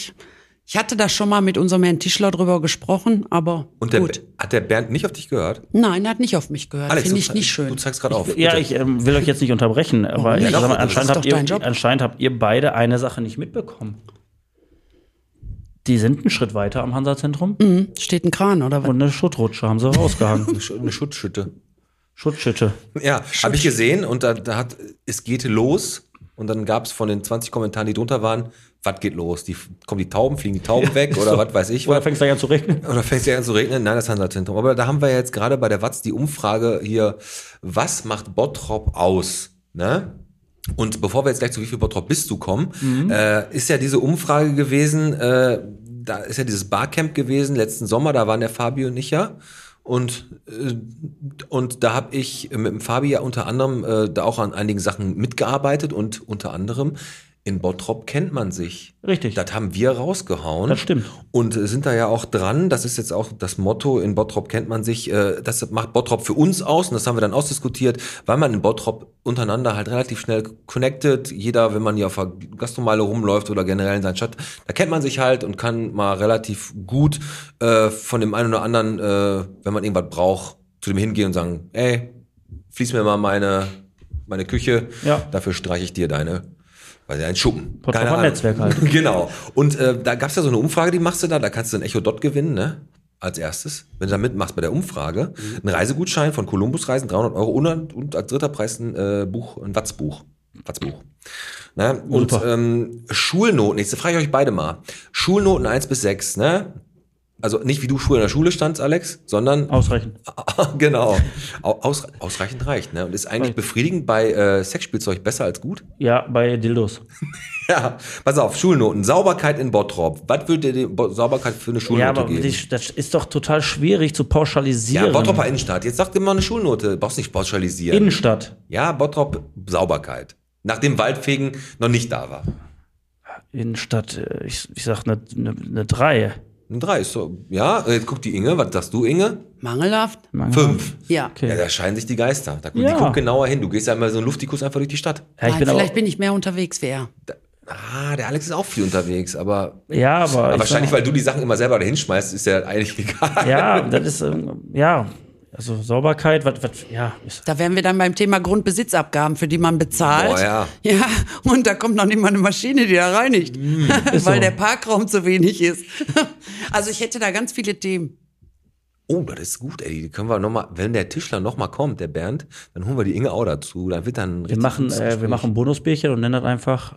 Ich hatte da schon mal mit unserem Herrn Tischler drüber gesprochen, aber und der, gut. hat der Bernd nicht auf dich gehört? Nein, er hat nicht auf mich gehört. Alex, Finde ich nicht schön. Du zeigst gerade auf. Ja, ich ähm, will euch jetzt nicht unterbrechen, aber ich nicht? mal, Das anscheinend, habt doch ihr, anscheinend habt ihr beide eine Sache nicht mitbekommen. Die sind einen Schritt weiter am Hansa-Zentrum Hm, steht ein Kran, oder was? und eine Schuttrutsche haben sie rausgehangen. Eine Sch- eine Schutzschütte. Schutzschütte. Ja, habe ich gesehen und da, da hat es geht los und dann gab es von den 20 Kommentaren, die drunter waren, was geht los? Die, kommen die Tauben, fliegen die Tauben weg oder was weiß ich Oder was? fängst du an zu regnen? Oder es ja an zu regnen? Nein, das Handelszentrum. Aber da haben wir jetzt gerade bei der Watz die Umfrage hier, was macht Bottrop aus? Ne? Und bevor wir jetzt gleich zu wie viel Bottrop bist du kommen, äh, ist ja diese Umfrage gewesen, äh, da ist ja dieses Barcamp gewesen letzten Sommer, da waren der Fabio und ich ja. Und, äh, und da habe ich mit dem Fabi ja unter anderem äh, da auch an einigen Sachen mitgearbeitet und unter anderem in Bottrop kennt man sich. Richtig. Das haben wir rausgehauen. Das stimmt. Und äh, sind da ja auch dran, das ist jetzt auch das Motto, in Bottrop kennt man sich, äh, das macht Bottrop für uns aus und das haben wir dann ausdiskutiert, weil man in Bottrop untereinander halt relativ schnell connected, jeder, wenn man hier auf der Gastromeile rumläuft oder generell in seiner Stadt, da kennt man sich halt und kann mal relativ gut äh, von dem einen oder anderen, äh, wenn man irgendwas braucht, zu dem hingehen und sagen, ey, fließ mir mal meine, meine Küche, Ja. dafür streiche ich dir deine, weil ja ein Schuppen. Netzwerk halt. Genau. Und äh, da gab's ja so eine Umfrage, die machst du da, da kannst du ein Echo Dot gewinnen, ne? Als erstes, wenn du da mitmachst bei der Umfrage. Ein Reisegutschein von Columbus Reisen, 300 Euro und, und als dritter Preis ein äh, Buch, ein Watzbuch. Watzbuch. Ne? Und Super. ähm, Schulnoten, jetzt frage ich euch beide mal. Schulnoten 1 bis 6, ne? Also nicht wie du früher in der Schule standst, Alex, sondern Ausreichend. genau. Au- Aus, ausreichend reicht, ne? Und ist eigentlich befriedigend bei äh, Sexspielzeug besser als gut? Ja, bei Dildos. Ja, pass auf, Schulnoten. Sauberkeit in Bottrop. Was würdet ihr die Sauberkeit für eine Schulnote Ja, aber geben? die, das ist doch total schwierig zu pauschalisieren. ja, Bottroper Innenstadt. Jetzt sagt immer eine Schulnote. Brauchst nicht pauschalisieren. Innenstadt. ja, Bottrop Sauberkeit. Nachdem Waldfegen noch nicht da war. Innenstadt, äh, ich, ich sag eine ne, ne 3. Ein Drei ist so. Ja, jetzt guckt die Inge. Was sagst du, Inge? Mangelhaft? Fünf. Ja. Okay. Ja, da scheinen sich die Geister. Da, Die Ja. guckt genauer hin. Du gehst ja immer so einen Luftikus einfach durch die Stadt. Ja, ich Nein, bin vielleicht bin ich mehr unterwegs wie er. Ah, der Alex ist auch viel unterwegs, aber, ja, aber, aber ich wahrscheinlich, sag weil du die Sachen immer selber dahin schmeißt, ist ja eigentlich egal. Ja, das ist, ähm, ja, also Sauberkeit, was, was, ja, Da wären wir dann beim Thema Grundbesitzabgaben, für die man bezahlt. Boah, ja. Ja, und da kommt noch nicht mal eine Maschine, die da reinigt, weil so. der Parkraum zu wenig ist. Also ich hätte da ganz viele Themen. Oh, das ist gut, ey. Die können wir noch mal, wenn der Tischler noch mal kommt, der Bernd, dann holen wir die Inge auch dazu. Dann wird dann wir machen, äh, wir machen Bonusbierchen und nennen das einfach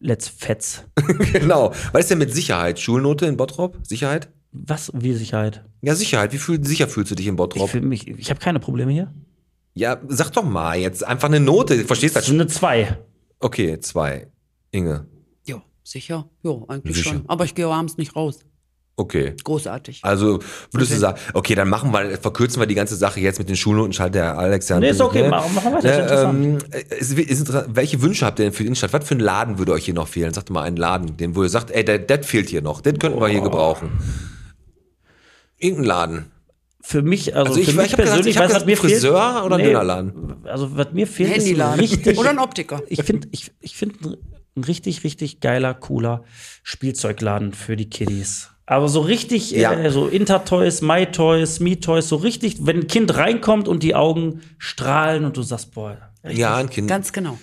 Let's Fetz. genau. Was ist denn mit Sicherheit? Schulnote in Bottrop? Sicherheit? Was, wie Sicherheit? Ja, Sicherheit. Wie fühl, sicher fühlst du dich in Ich, Bottrop? fühl mich, ich habe keine Probleme hier. Ja, sag doch mal jetzt einfach eine Note. Du verstehst Das das eine 2. Okay, zwei. Inge. Ja, sicher? Ja, eigentlich Sicher. schon. Aber ich gehe abends nicht raus. Okay. Großartig. Also würdest du sagen, okay, dann machen wir, verkürzen wir die ganze Sache jetzt mit den Schulnoten, schaltet der Alex ja Nee, ist bisschen, okay, ne? machen- machen weiter, ist Ne, interessant. ähm, ist, ist. Welche Wünsche habt ihr denn für die Innenstadt? Was für ein Laden würde euch hier noch fehlen? Sagt doch mal einen Laden, den wo ihr sagt, ey, der, der fehlt hier noch, den könnten wir hier gebrauchen. Irgendein Laden. Für mich, also, Also ich- für ich mich gesagt, persönlich, ich hab weißt du, was gesagt, mir fehlt? Friseur oder Dönerladen? Also was mir fehlt, ist ein Handyladen. richtig, Oder ein Optiker. ich finde, ich, ich finde ein richtig, richtig geiler, cooler Spielzeugladen für die Kiddies. Aber so richtig, Ja. äh, so Intertoys, MyToys, MeToys, so richtig, wenn ein Kind reinkommt und die Augen strahlen und du sagst, boah, Ja, ein Kind. Ganz genau.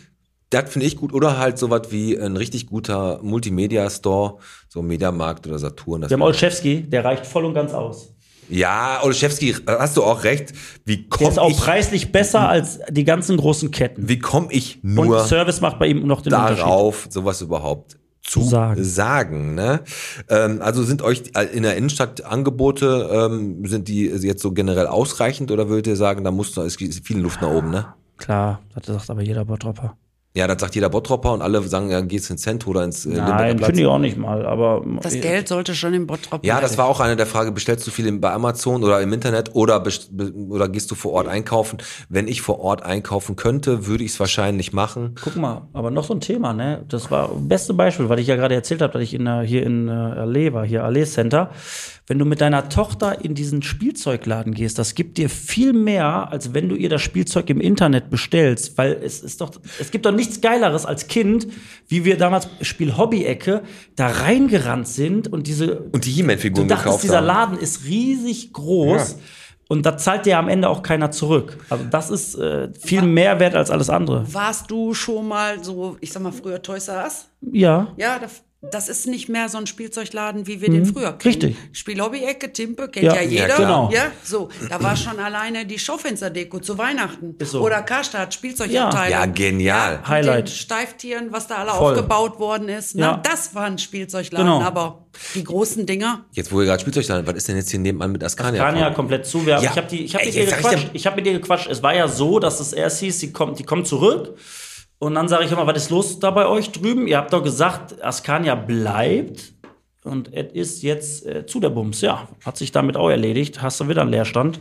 Das finde ich gut. Oder halt sowas wie ein richtig guter Multimedia-Store, so Mediamarkt oder Saturn. Das wir haben Olszewski, der reicht voll und ganz aus. Ja, Olszewski, hast du auch recht. Wie Der komme ist auch ich, preislich besser als die ganzen großen Ketten. wie komm ich Und nur Service macht bei ihm noch den darauf, sowas überhaupt zu sagen. sagen. ne? ähm, also sind euch in der Innenstadt Angebote, ähm, sind die jetzt so generell ausreichend oder würdet ihr sagen, da muss noch, es gibt viel Luft nach oben, ne? Klar, das sagt aber jeder Bottropper. Ja, das sagt jeder Bottropper und alle sagen, ja, gehst ins Cent oder ins äh, Nein, finde ich auch nicht mal, aber Das Geld sollte schon im Bottrop Ja, das war auch eine der Fragen. Bestellst du viel bei Amazon oder im Internet oder, oder gehst du vor Ort einkaufen? Wenn ich vor Ort einkaufen könnte, würde ich es wahrscheinlich machen. Guck mal, aber noch so ein Thema, ne? Das war beste Beispiel, weil ich ja gerade erzählt habe, dass ich in, der- hier in äh, Allee war, hier Allee Center. Wenn du mit deiner Tochter in diesen Spielzeugladen gehst, das gibt dir viel mehr, als wenn du ihr das Spielzeug im Internet bestellst, weil es ist doch, es gibt doch nichts Geileres als Kind, wie wir damals Spiel Hobby-Ecke da reingerannt sind und diese Und die Du He-Man-Figuren dachtest, gekauft dieser haben. Laden ist riesig groß und da zahlt dir am Ende auch keiner zurück. Also das ist äh, viel mehr wert als alles andere. Warst du schon mal so, ich sag mal früher Toys R Us? Ja. Ja, das, das ist nicht mehr so ein Spielzeugladen, wie wir den früher kennen. Mhm. richtig. Spielhobby-Ecke, Timpe, kennt Ja, ja, ja, jeder. genau. Ja, so. Da war schon alleine die Schaufensterdeko zu Weihnachten. Ist so. Oder Karstadt, Spielzeugabteilung. Ja, genial. mit Highlight. Den Steiftieren, was da alle Voll. aufgebaut worden ist. Ja. Das war ein Spielzeugladen, Genau. aber die großen Dinger. Jetzt, wo ihr gerade Spielzeug da was ist denn jetzt hier nebenan mit Askania? Ja komplett zuwerfen. Ja. Ich habe hab mit habe mit dir gequatscht. Es war ja so, dass es erst hieß, sie kommt, die kommt zurück. Und dann sage ich immer, was ist los da bei euch drüben? Ihr habt doch gesagt, Askania bleibt. Und es ist jetzt äh, zu der Bums. Ja, hat sich damit auch erledigt. Hast du wieder einen Leerstand.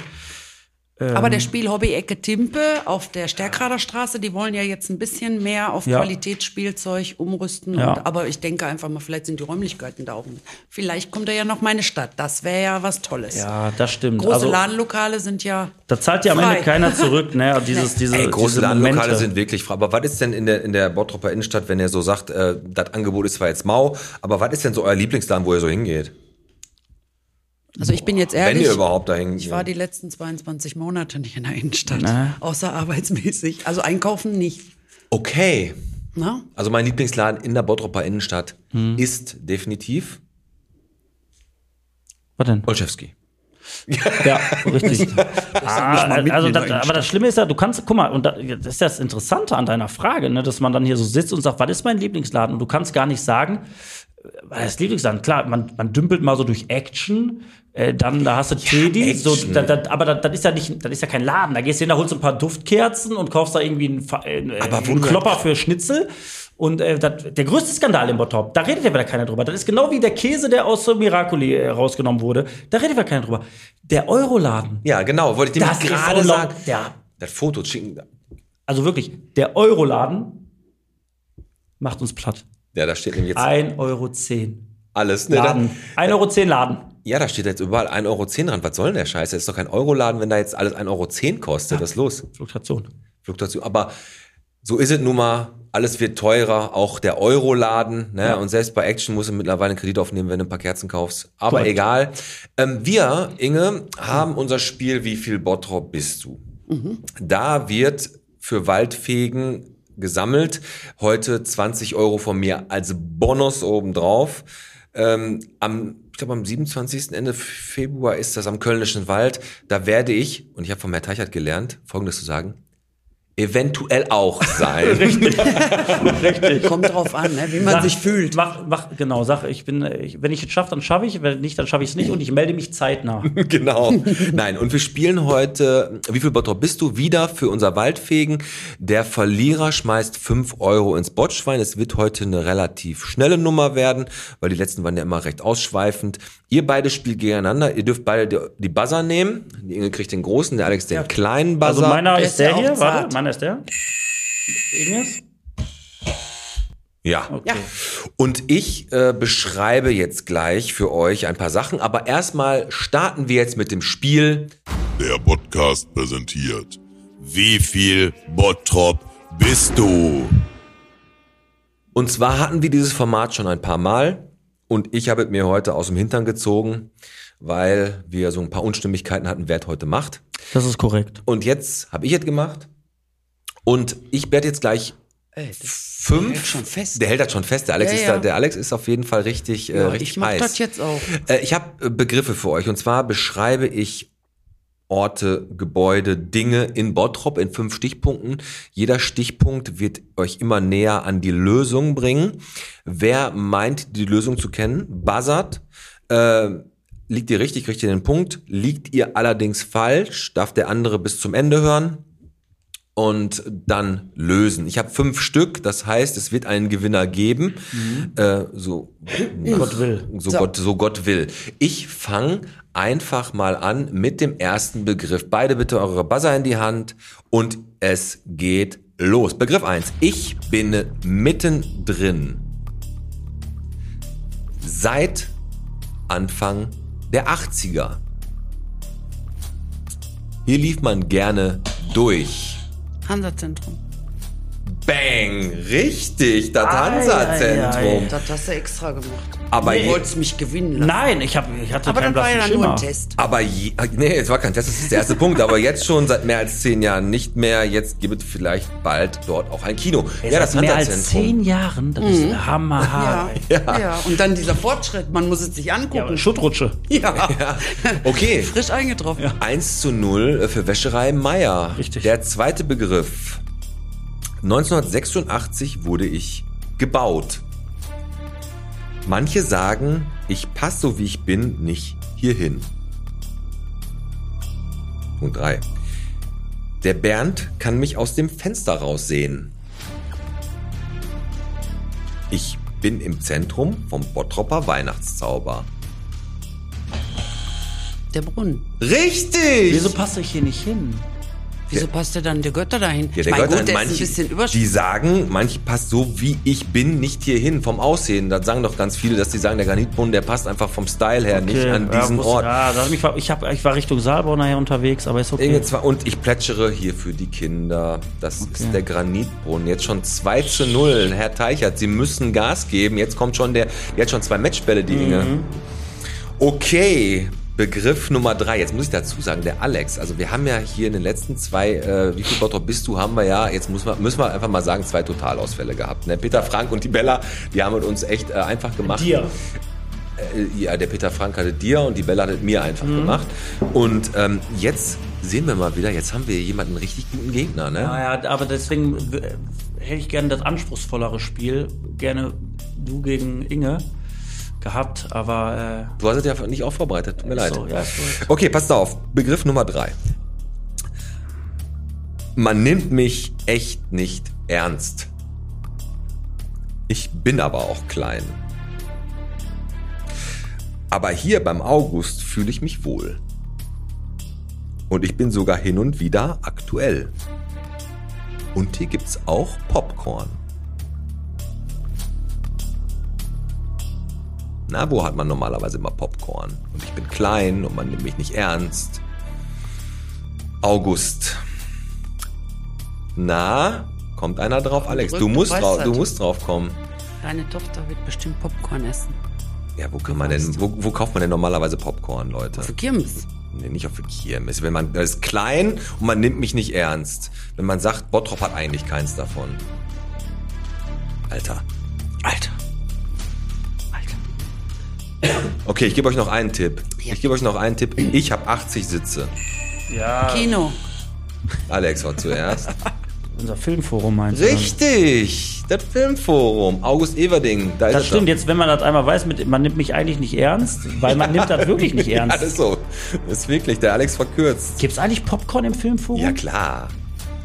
Aber Ähm. der Spielhobby-Ecke Timpe auf der Stärkrader Straße, die wollen ja jetzt ein bisschen mehr auf Ja. Qualitätsspielzeug umrüsten. Ja. Und, aber ich denke einfach mal, vielleicht sind die Räumlichkeiten da auch. Vielleicht kommt da ja noch meine Stadt. Das wäre ja was Tolles. Ja, das stimmt. Große also, Ladenlokale sind ja. Da zahlt dir am Frei. Ende keiner zurück, ne? Dieses, diese, Ey, große diese Ladenlokale Momente. sind wirklich frei. Aber was ist denn in der, in der Bottropper Innenstadt, wenn ihr so sagt, äh, das Angebot ist zwar jetzt mau, aber was ist denn so euer Lieblingsladen, wo ihr so hingeht? Also ich bin jetzt Wenn ehrlich. ihr überhaupt dahin Ich war die letzten 22 Monate nicht in der Innenstadt. Na. Außer arbeitsmäßig. Also einkaufen nicht. Okay. Ne? Also mein Lieblingsladen in der Bottropper Innenstadt Hm. ist definitiv Was denn? Olszewski. Ja, richtig. ah, also das, aber das Schlimme ist ja, du kannst, guck mal, und da, das ist das Interessante an deiner Frage, ne, dass man dann hier so sitzt und sagt, was ist mein Lieblingsladen? Und du kannst gar nicht sagen, was ist Lieblingsladen? Klar, man, man dümpelt mal so durch Action, äh, dann da hast du Teddy, so, da, da, aber das, ist ja nicht, das ist ja kein Laden. Da gehst du hin, da holst du ein paar Duftkerzen und kaufst da irgendwie einen, äh, einen Klopper für Schnitzel. Und äh, das, der größte Skandal im Bottrop, da redet ja wieder keiner drüber. Das ist genau wie der Käse, der aus Miracoli äh, rausgenommen wurde. Da redet wieder keiner drüber. Der Euroladen, Ja, genau, wollte ich ist gerade sagen. der, Das Foto schicken. also wirklich, der Euroladen macht uns platt. Ja, da steht nämlich jetzt 1,10 Euro. alles. Ne? Laden. 1,10 Euro Laden. Ja, da steht jetzt überall 1,10 Euro dran. Was soll denn der Scheiß? Das ist doch kein Euroladen, wenn da jetzt alles 1,10 Euro kostet. Was ist los? Fluktuation. Fluktuation. Aber so ist es nun mal. Alles wird teurer, auch der Euroladen. Ne? Und selbst bei Action musst du mittlerweile einen Kredit aufnehmen, wenn du ein paar Kerzen kaufst. Aber Korrekt. egal. Ähm, wir, Inge, haben unser Spiel Wie viel Bottrop bist du? Da wird für Waldfegen gesammelt. Heute 20 Euro von mir als Bonus obendrauf. Ähm, am, ich glaube, am 27. Ende Februar ist das am Kölnischen Wald. Da werde ich, und ich habe von Herrn Teichert gelernt, Folgendes zu sagen, eventuell auch sein. Kommt drauf an, ne, wie man Sag- sich fühlt. Mach, mach, genau, sag, ich bin, ich, wenn ich es schaffe, dann schaffe ich, wenn nicht, dann schaffe ich es nicht und ich melde mich zeitnah. genau. Nein, und wir spielen heute, wie viel Bottrop bist du? Wieder für unser Waldfegen. Der Verlierer schmeißt 5 Euro ins Botschwein. Es wird heute eine relativ schnelle Nummer werden, weil die letzten waren ja immer recht ausschweifend. Ihr beide spielt gegeneinander. Ihr dürft beide die, die Buzzer nehmen. Die Inge kriegt den großen, der Alex den kleinen Buzzer. Also meiner Der ist der ja auch hier, warte, meiner ist der. Ines? ja. Ja. Und ich äh, beschreibe jetzt gleich für euch ein paar Sachen, aber erstmal starten wir jetzt mit dem Spiel. Der Podcast präsentiert. Wie viel Bottrop bist du? Und zwar hatten wir dieses Format schon ein paar Mal und ich habe es mir heute aus dem Hintern gezogen, weil wir so ein paar Unstimmigkeiten hatten, wer es heute macht. Das ist korrekt. Und jetzt habe ich es gemacht und ich werde jetzt gleich Ey, Fünf. hält schon fest. Der hält das schon fest. Der Alex, Ja, ist, ja. Da, der Alex ist auf jeden Fall richtig, äh, Ja, richtig ich mach heiß. das jetzt auch. Äh, ich habe Begriffe für euch. Und zwar beschreibe ich Orte, Gebäude, Dinge in Bottrop in fünf Stichpunkten. Jeder Stichpunkt wird euch immer näher an die Lösung bringen. Wer meint, die Lösung zu kennen, buzzert. Äh, liegt ihr richtig, kriegt ihr den Punkt. Liegt ihr allerdings falsch, darf der andere bis zum Ende hören und dann lösen. Ich habe fünf Stück, das heißt, es wird einen Gewinner geben. Äh, so Gott will. so, So. Gott, so Gott will. Ich fange einfach mal an mit dem ersten Begriff. Beide bitte eure Buzzer in die Hand und es geht los. Begriff eins: Ich bin mittendrin. Seit Anfang der 80er. Hier lief man gerne durch. Hansa-Zentrum. Bang! Richtig, das Hansa-Zentrum. Das hast du extra gemacht. Aber du je- wolltest mich gewinnen lassen. Nein, ich, hab, ich hatte Aber keinen dann war ja blassen nur ein Test. Aber je, nee, es war kein Test, das ist der erste Punkt. Aber jetzt schon seit mehr als zehn Jahren nicht mehr. Jetzt gibt es vielleicht bald dort auch ein Kino. Ey, ja, das seit mehr als zehn Jahren, das ist hammerhart. Ja, ey. ja. Und dann dieser Fortschritt, man muss es sich Ja, angucken. aber Schuttrutsche. Ja. Okay. Frisch eingetroffen. 1 zu 0 für Wäscherei Meier. Richtig. Der zweite Begriff. 1986 wurde ich gebaut. Manche sagen, ich passe so wie ich bin nicht hierhin. Punkt 3. Der Bernd kann mich aus dem Fenster raussehen. Ich bin im Zentrum vom Bottropper Weihnachtszauber. Der Brunnen. Richtig! Wieso passe ich hier nicht hin? Wieso passt der dann der Götter dahin? Ja, der ich meine, Gott gut, der manche, ist ein bisschen die überschwänglich. sagen, manche passt so wie ich bin nicht hierhin vom Aussehen. Das sagen doch ganz viele, dass die sagen, der Granitbrunnen, der passt einfach vom Style her nicht an ja, diesen muss- Ort. Ja, mich, ver- ich, hab, ich war Richtung Saalbau nachher unterwegs, aber ist okay. Inge zwar- Und ich plätschere hier für die Kinder. Das ist der Granitbrunnen. Jetzt schon 2 zu 0. Herr Teichert, Sie müssen Gas geben. Jetzt kommt schon der, jetzt schon zwei Matchbälle, die Inge. Mhm. Okay. Begriff Nummer drei. Jetzt muss ich dazu sagen, der Alex. Also wir haben ja hier in den letzten zwei, äh, wie viel Bottrop bist du, haben wir ja, jetzt muss man, müssen wir einfach mal sagen, zwei Totalausfälle gehabt. Ne? Peter Frank und die Bella, die haben es uns echt äh, einfach gemacht. Dir. Äh, ja, der Peter Frank hatte dir und die Bella hat es mir einfach gemacht. Und ähm, jetzt sehen wir mal wieder, jetzt haben wir jemanden richtig guten Gegner, ne? Naja, aber deswegen w- hätte ich gerne das anspruchsvollere Spiel. Gerne du gegen Inge gehabt, aber Du hast es ja nicht auch vorbereitet, tut mir äh, leid. so, ja. Okay, passt auf. Begriff Nummer drei. Man nimmt mich echt nicht ernst. Ich bin aber auch klein. Aber hier beim August fühle ich mich wohl. Und ich bin sogar hin und wieder aktuell. Und hier gibt's auch Popcorn. Na, wo hat man normalerweise immer Popcorn? Und ich bin klein und man nimmt mich nicht ernst. August. Na, kommt einer drauf, Alex? Du musst, drauf, du musst drauf kommen. Deine Tochter wird bestimmt Popcorn essen. Ja, wo kann man denn, wo, wo kauft man denn normalerweise Popcorn, Leute? Für Kirmes. Nee, nicht auf Kirmes. Wenn man, das ist klein und man nimmt mich nicht ernst. Wenn man sagt, Bottrop hat eigentlich keins davon. Alter. Alter. Okay, ich gebe euch noch einen Tipp. Ja. Ich gebe euch noch einen Tipp. Ich habe 80 Sitze. Ja, Kino. Alex war zuerst. unser Filmforum meinst du? Richtig, das Filmforum. August Everding, da ist Das es stimmt, doch. jetzt wenn man das einmal weiß, mit, man nimmt mich eigentlich nicht ernst, weil man nimmt das wirklich nicht Ja, ernst. das ist so. Das ist wirklich, der Alex verkürzt. Gibt's eigentlich Popcorn im Filmforum? Ja, klar.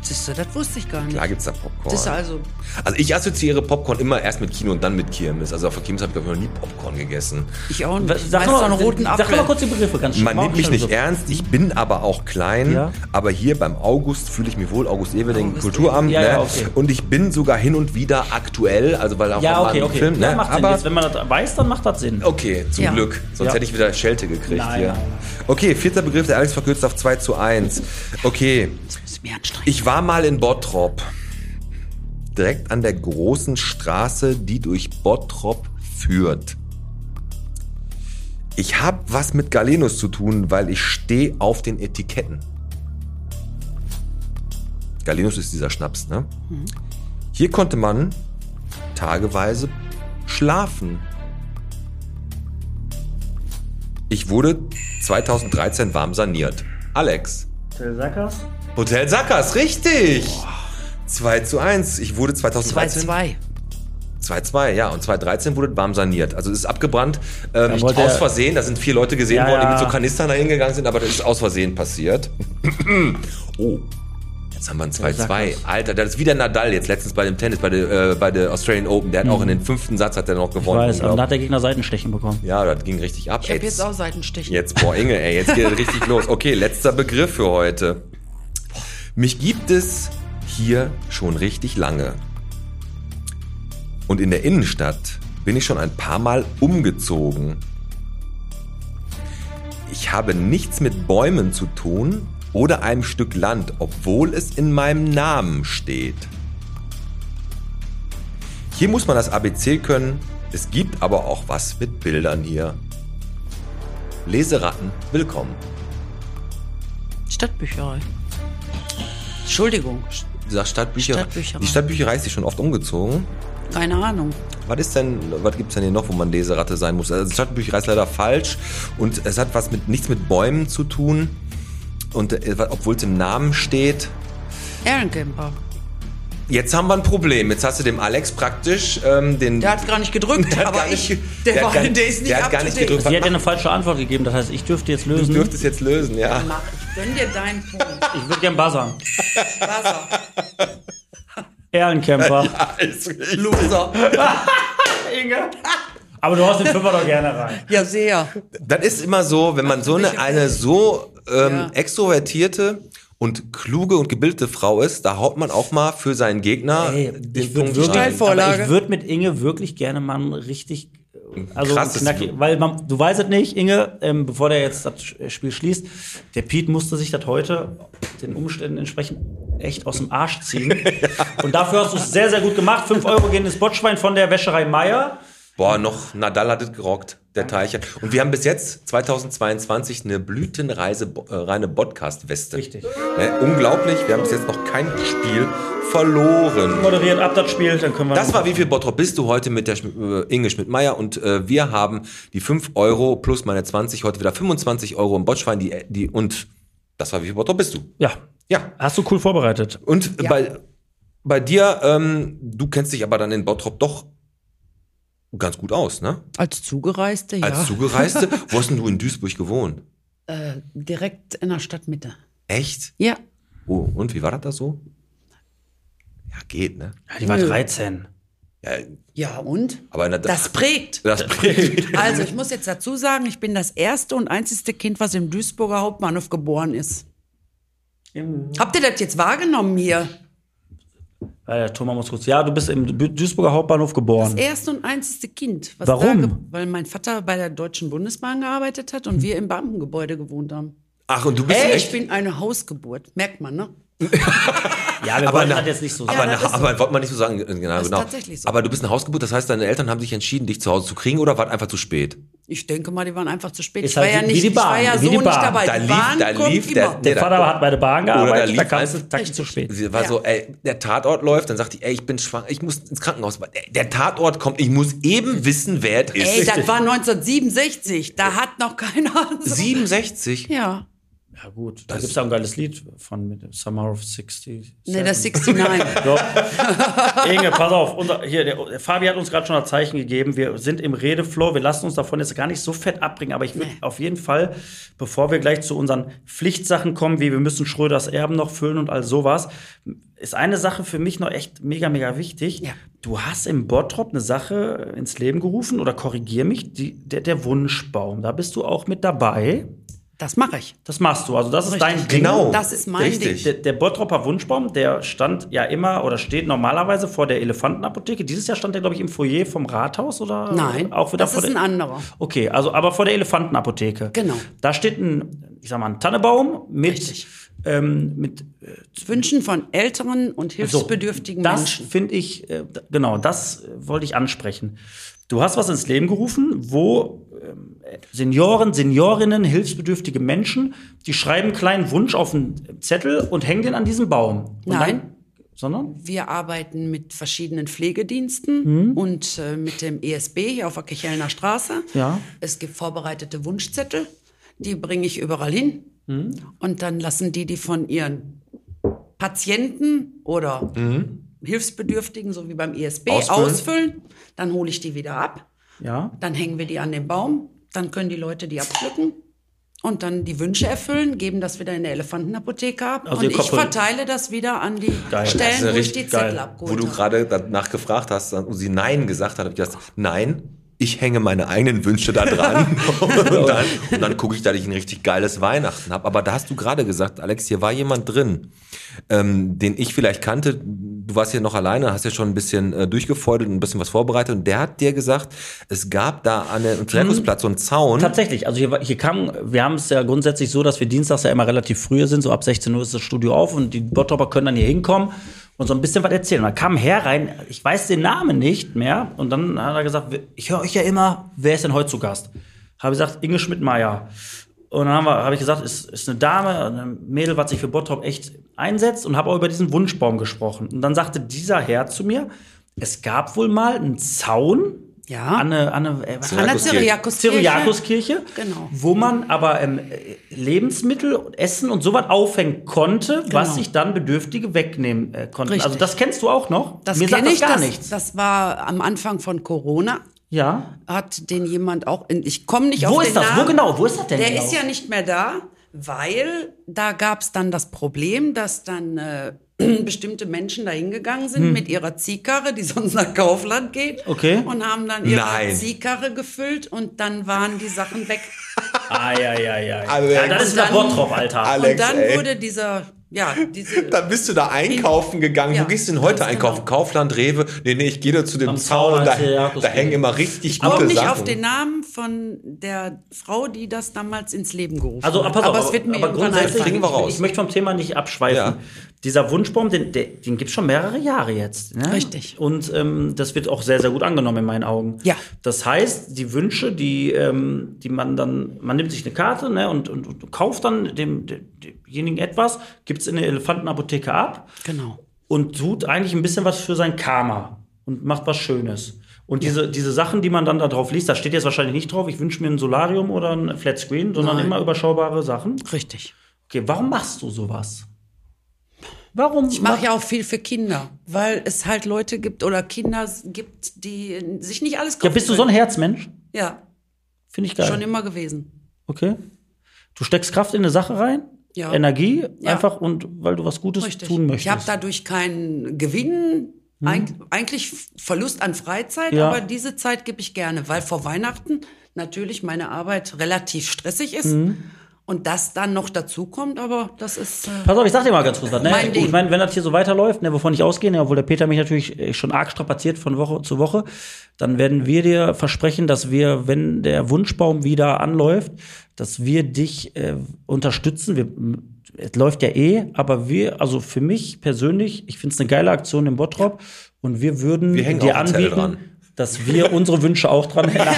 Siehst du, das wusste ich gar nicht. Klar gibt's da Popcorn. Das ist also. Also ich assoziiere Popcorn immer erst mit Kino und dann mit Kirmes. Also auf der Kirmes habe ich glaube ich noch nie Popcorn gegessen. Ich auch nicht. Sag mal, einen roten sag mal kurz die Begriffe ganz schnell. Man nimmt mich nicht so. ernst, ich bin aber auch klein. Ja. Aber hier beim August fühle ich mich wohl, August Everding, August Kulturamt. Ja, ne? ja, okay. Und ich bin sogar hin und wieder aktuell, also weil auch Ja, auf okay, okay. Film. ja, ne? macht Sinn. aber Jetzt, wenn man das weiß, dann macht das Sinn. Okay, zum Ja. Glück. Sonst Ja. hätte ich wieder Schelte gekriegt Nein, hier. nein, nein. Okay, vierter Begriff, der Alex verkürzt auf 2 zu 1. Okay, Das ist mir anstrengend. ich war mal in Bottrop. Direkt an der großen Straße, die durch Bottrop führt. Ich habe was mit Galenus zu tun, weil ich stehe auf den Etiketten. Galenus ist dieser Schnaps, ne? Hier konnte man tageweise schlafen. Ich wurde 2013 warm saniert. Alex. Hotel Sackers? Hotel Sackers, richtig. 2 zu 1. Ich wurde 2013. 2-2. 2-2, ja. Und 2013 wurde warm saniert. Also es ist abgebrannt. Ähm, nicht aus er- Versehen. Da sind vier Leute gesehen Ja, worden, die mit so Kanistern da hingegangen sind, aber das ist aus Versehen passiert. oh. Jetzt haben wir ein 2-2. Sackers. Alter, das ist wieder Nadal jetzt letztens bei dem Tennis, bei der, äh, bei der Australian Open. Der hat auch in den fünften Satz hat er noch Mhm. Ich gewonnen. weiß, aber da hat der Gegner Seitenstechen bekommen. ja, das ging richtig ab. Ich habe Ey, jetzt auch Seitenstichen. Jetzt, boah, Inge, ey, jetzt geht es richtig los. Okay, letzter Begriff für heute. Mich gibt es hier schon richtig lange. Und in der Innenstadt bin ich schon ein paar Mal umgezogen. Ich habe nichts mit Bäumen zu tun oder einem Stück Land, obwohl es in meinem Namen steht. Hier muss man das ABC können. Es gibt aber auch was mit Bildern hier. Leseratten, willkommen. Stadtbücherei. Entschuldigung, Du sagst Stadtbücher. Stadtbücherei. Die Stadtbücherei ist die schon oft umgezogen. keine Ahnung. Was ist denn, was gibt's denn hier noch, wo man Leseratte sein muss? Also Stadtbücherei ist leider falsch und es hat was mit nichts mit Bäumen zu tun. Und äh, obwohl es im Namen steht. Ehrencamper. Jetzt haben wir ein Problem. Jetzt hast du dem Alex praktisch ähm, den. Der hat gar nicht gedrückt, Der hat aber nicht ich, der, der war, gar- der ist nicht der hat gar nicht gedrückt. Sie hat ja eine falsche Antwort gegeben, das heißt, ich dürfte jetzt du lösen. dürftest jetzt lösen, ja. Mach, ich gönn dir deinen Punkt. Ich würde gern buzzern. Wasser. Ehrencamper. Loser. Inge. Aber du haust den Fünfer doch gerne rein. Ja, sehr. Das ist immer so, wenn man so eine, eine so ähm, Ja. extrovertierte und kluge und gebildete Frau ist, da haut man auch mal für seinen Gegner Ey, den ich würde Punkt wirklich, aber ich würde mit Inge wirklich gerne mal einen richtig, also Krasses knackig, weil man, du weißt es nicht, Inge, ähm, bevor der jetzt das Spiel schließt, der Pete musste sich das heute den Umständen entsprechend echt aus dem Arsch ziehen. Und dafür hast du es sehr, sehr gut gemacht. 5 Euro gehen ins Botschwein von der Wäscherei Meier. Boah, noch Nadal hat es gerockt, der Teilchen. Und wir haben bis jetzt 2022 eine blütenreise äh, reine Podcast-Weste. Richtig. Ne, unglaublich, wir haben bis jetzt noch kein Spiel verloren. Moderiert ab das Spiel, dann können wir. Das war wie viel Bottrop bist du heute mit der Schmi- äh, Inge Schmidt-Meyer und äh, wir haben die 5 Euro plus meine 20, heute wieder 25 Euro im Botschwein, die, die, und das war wie viel Bottrop bist du. ja. Ja. Hast du cool vorbereitet. Und bei, bei dir, ähm, du kennst dich aber dann in Bottrop doch ganz gut aus, ne? Als Zugereiste, ja. Als Zugereiste. Wo hast denn du in Duisburg gewohnt? äh, direkt in der Stadtmitte. Echt? Ja. Oh, und wie war das da so? Ja, geht, ne? Ja, die war 13. Ja, Ja, und? aber in der, Das prägt. das prägt. Also, ich muss jetzt dazu sagen, ich bin das erste und einzigste Kind, was im Duisburger Hauptbahnhof geboren ist. Habt ihr das jetzt wahrgenommen hier? Ja, der Thomas muss kurz. Ja, du bist im Du- Duisburger Hauptbahnhof geboren. Das erste und einzigste Kind. Was Warum? Da, ge- weil mein Vater bei der Deutschen Bundesbahn gearbeitet hat und wir im Beamtengebäude gewohnt haben. Ach, und du bist Ich echt? bin eine Hausgeburt, merkt man, ne? Ja, wir Aber, wollten na, das jetzt nicht so aber, sagen. Ja, na, so. aber wollte man nicht so sagen, äh, genau, Das ist genau. tatsächlich so. Aber du bist eine Hausgeburt, das heißt, deine Eltern haben sich entschieden, dich zu Hause zu kriegen oder war es einfach zu spät? Ich denke mal, die waren einfach zu spät. Ist ich war halt ja wie nicht, die ich war Bahn, ja wie so die nicht Bahn. dabei. Da die lief- Bahn da kommt lief immer. der- Der Vater hat bei der Bahn Oder da gearbeitet, da lief kamst du einfach- Taxi zu spät. War Ja. so, ey, der Tatort läuft, dann sagt die, ey, ich bin schwanger, ich muss ins Krankenhaus. Der, Tatort kommt, ich muss eben wissen, wer es ist. Ey, das war 1967. Da hat noch keiner. So 67? ja. Ja, gut. Da gibt es ja ein geiles Lied von mit dem Summer of 60. Nee, das 69. Doch. Inge, pass auf. Unser, hier, der, der Fabi hat uns gerade schon ein Zeichen gegeben. Wir sind im Redeflow. Wir lassen uns davon jetzt gar nicht so fett abbringen. Aber ich würde Nee. auf jeden Fall, bevor wir gleich zu unseren Pflichtsachen kommen, wie wir müssen Schröders Erben noch füllen und all sowas, ist eine Sache für mich noch echt mega, mega wichtig. Ja. Du hast im Bottrop eine Sache ins Leben gerufen oder korrigier mich, die, der, der Wunschbaum. Da bist du auch mit dabei. Das mache ich. Das machst du. Also das ist dein Ding. Genau. Das ist mein Richtig. Der, der Bottropper Wunschbaum, der stand ja immer oder steht normalerweise vor der Elefantenapotheke. Dieses Jahr stand der, glaube ich, im Foyer vom Rathaus oder Nein, auch wieder das vor ist ein anderer. Okay, also aber vor der Elefantenapotheke. Genau. Da steht ein, ich sag mal, ein Tannebaum mit, Richtig. ähm, mit Wünschen von älteren und hilfsbedürftigen das Menschen. finde ich, äh, genau, das äh, wollte ich ansprechen. Du hast was ins Leben gerufen, wo Senioren, Seniorinnen, hilfsbedürftige Menschen, die schreiben einen kleinen Wunsch auf einen Zettel und hängen den an diesen Baum. Und Nein. Sondern? Wir arbeiten mit verschiedenen Pflegediensten und äh, mit dem ESB hier auf der Kichelner Straße. Ja. Es gibt vorbereitete Wunschzettel, die bringe ich überall hin. Und dann lassen die die von ihren Patienten oder Hilfsbedürftigen, so wie beim ESB, Ausfüllen. ausfüllen. Dann hole ich die wieder ab. Ja. Dann hängen wir die an den Baum. Dann können die Leute die abpflücken. Und dann die Wünsche erfüllen, geben das wieder in der Elefantenapotheke ab. Also und ich verteile das wieder an die Geil. Stellen, wo ich die Zettel abgeholt Wo du gerade danach gefragt hast und sie Nein gesagt hat, habe ich gesagt, nein, ich hänge meine eigenen Wünsche da dran. und dann, und dann gucke ich, dass ich ein richtig geiles Weihnachten habe. Aber da hast du gerade gesagt, Alex, hier war jemand drin, ähm, den ich vielleicht kannte. Du warst hier noch alleine, hast ja schon ein bisschen äh, durchgefeudelt und ein bisschen was vorbereitet. Und der hat dir gesagt, es gab da an dem Zirkusplatz so einen Zaun. Tatsächlich, also hier, hier kam, wir haben es ja grundsätzlich so, dass wir dienstags ja immer relativ früh sind, so ab 16 Uhr ist das Studio auf und die Bottropper können dann hier hinkommen und so ein bisschen was erzählen. Und da kam Herr rein, ich weiß den Namen nicht mehr und dann hat er gesagt, ich höre euch ja immer, wer ist denn heute zu Gast? Habe gesagt, Inge Schmidt-Meyer. Und dann habe hab ich gesagt, ist, ist eine Dame, ein Mädel, was sich für Bottrop echt einsetzt und habe auch über diesen Wunschbaum gesprochen. Und dann sagte dieser Herr zu mir, es gab wohl mal einen Zaun Ja. an eine, an eine, äh, was An der Cyriakuskirche. Cyriakuskirche. Cyriakuskirche, Genau. wo man aber ähm, Lebensmittel, Essen und sowas aufhängen konnte, was Genau. sich dann Bedürftige wegnehmen äh, konnten. Richtig. Also das kennst du auch noch? Das Mir sagt kenne das ich. gar das, nichts. das war am Anfang von Corona. Ja. Hat den jemand auch. In, ich komme nicht Wo auf ist den das? Namen. Wo genau? Wo ist das denn Der genau? ist ja nicht mehr da, weil da gab es dann das Problem, dass dann äh, bestimmte Menschen da hingegangen sind mit ihrer Ziehkarre, die sonst nach Kaufland geht. Hm. Okay. Und haben dann ihre Nein. Ziehkarre gefüllt und dann waren die Sachen weg. Ah, ja, ja, ja. Alex. ja das ist Und dann- Bottrop, Alter. Alex, und dann ey. wurde dieser, ja, diese. Dann bist du da einkaufen gegangen. Ja, Wo gehst du denn heute ganz einkaufen? genau. Kaufland, Rewe? Nee, nee, ich gehe da zu dem Am Zaun. Zaun, Da, da hängen immer richtig Ich komme gute nicht Sachen. auf den Namen von der Frau, die das damals ins Leben gerufen Also, hat. auf, aber es wird mir aber grundsätzlich, Kriegen wir raus. ich möchte vom Thema nicht abschweifen. Ja. Dieser Wunschbaum, den, den, den gibt es schon mehrere Jahre jetzt. Ne? Richtig. Und ähm, das wird auch sehr, sehr gut angenommen in meinen Augen. Ja. Das heißt, die Wünsche, die, ähm, die man dann, man nimmt sich eine Karte ne, und, und, und kauft dann dem, dem, demjenigen etwas, gibt es in der Elefantenapotheke ab Genau. und tut eigentlich ein bisschen was für sein Karma und macht was Schönes. Und diese, diese Sachen, die man dann da drauf liest, da steht jetzt wahrscheinlich nicht drauf, ich wünsche mir ein Solarium oder ein Flatscreen, sondern Nein. immer überschaubare Sachen. Richtig. Okay, warum machst du sowas? Warum? Ich mache ja auch viel für Kinder, weil es halt Leute gibt oder Kinder gibt, die sich nicht alles Ja, kaufen bist du so ein. Herzmensch? Ja, Finde ich geil. schon immer gewesen. Okay. Du steckst Kraft in eine Sache rein, Ja. Energie, Ja. einfach und weil du was Gutes Richtig. tun möchtest. Ich habe dadurch keinen Gewinn, eig eigentlich Verlust an Freizeit, Ja. aber diese Zeit gebe ich gerne, weil vor Weihnachten natürlich meine Arbeit relativ stressig ist und das dann noch dazu kommt, aber das ist äh, Pass auf, ich sag dir mal ganz kurz was. Ne? Mein Ding. Ich meine, wenn das hier so weiterläuft, ne, wovon ich ausgehe, ne, obwohl der Peter mich natürlich äh, schon arg strapaziert von Woche zu Woche, dann werden wir dir versprechen, dass wir, wenn der Wunschbaum wieder anläuft, dass wir dich äh, unterstützen. Wir, es läuft ja eh, aber wir, also für mich persönlich, ich finde es eine geile Aktion im Bottrop und wir würden Wir hängen dir anbieten, dran. Dass wir unsere Wünsche auch dran hängen.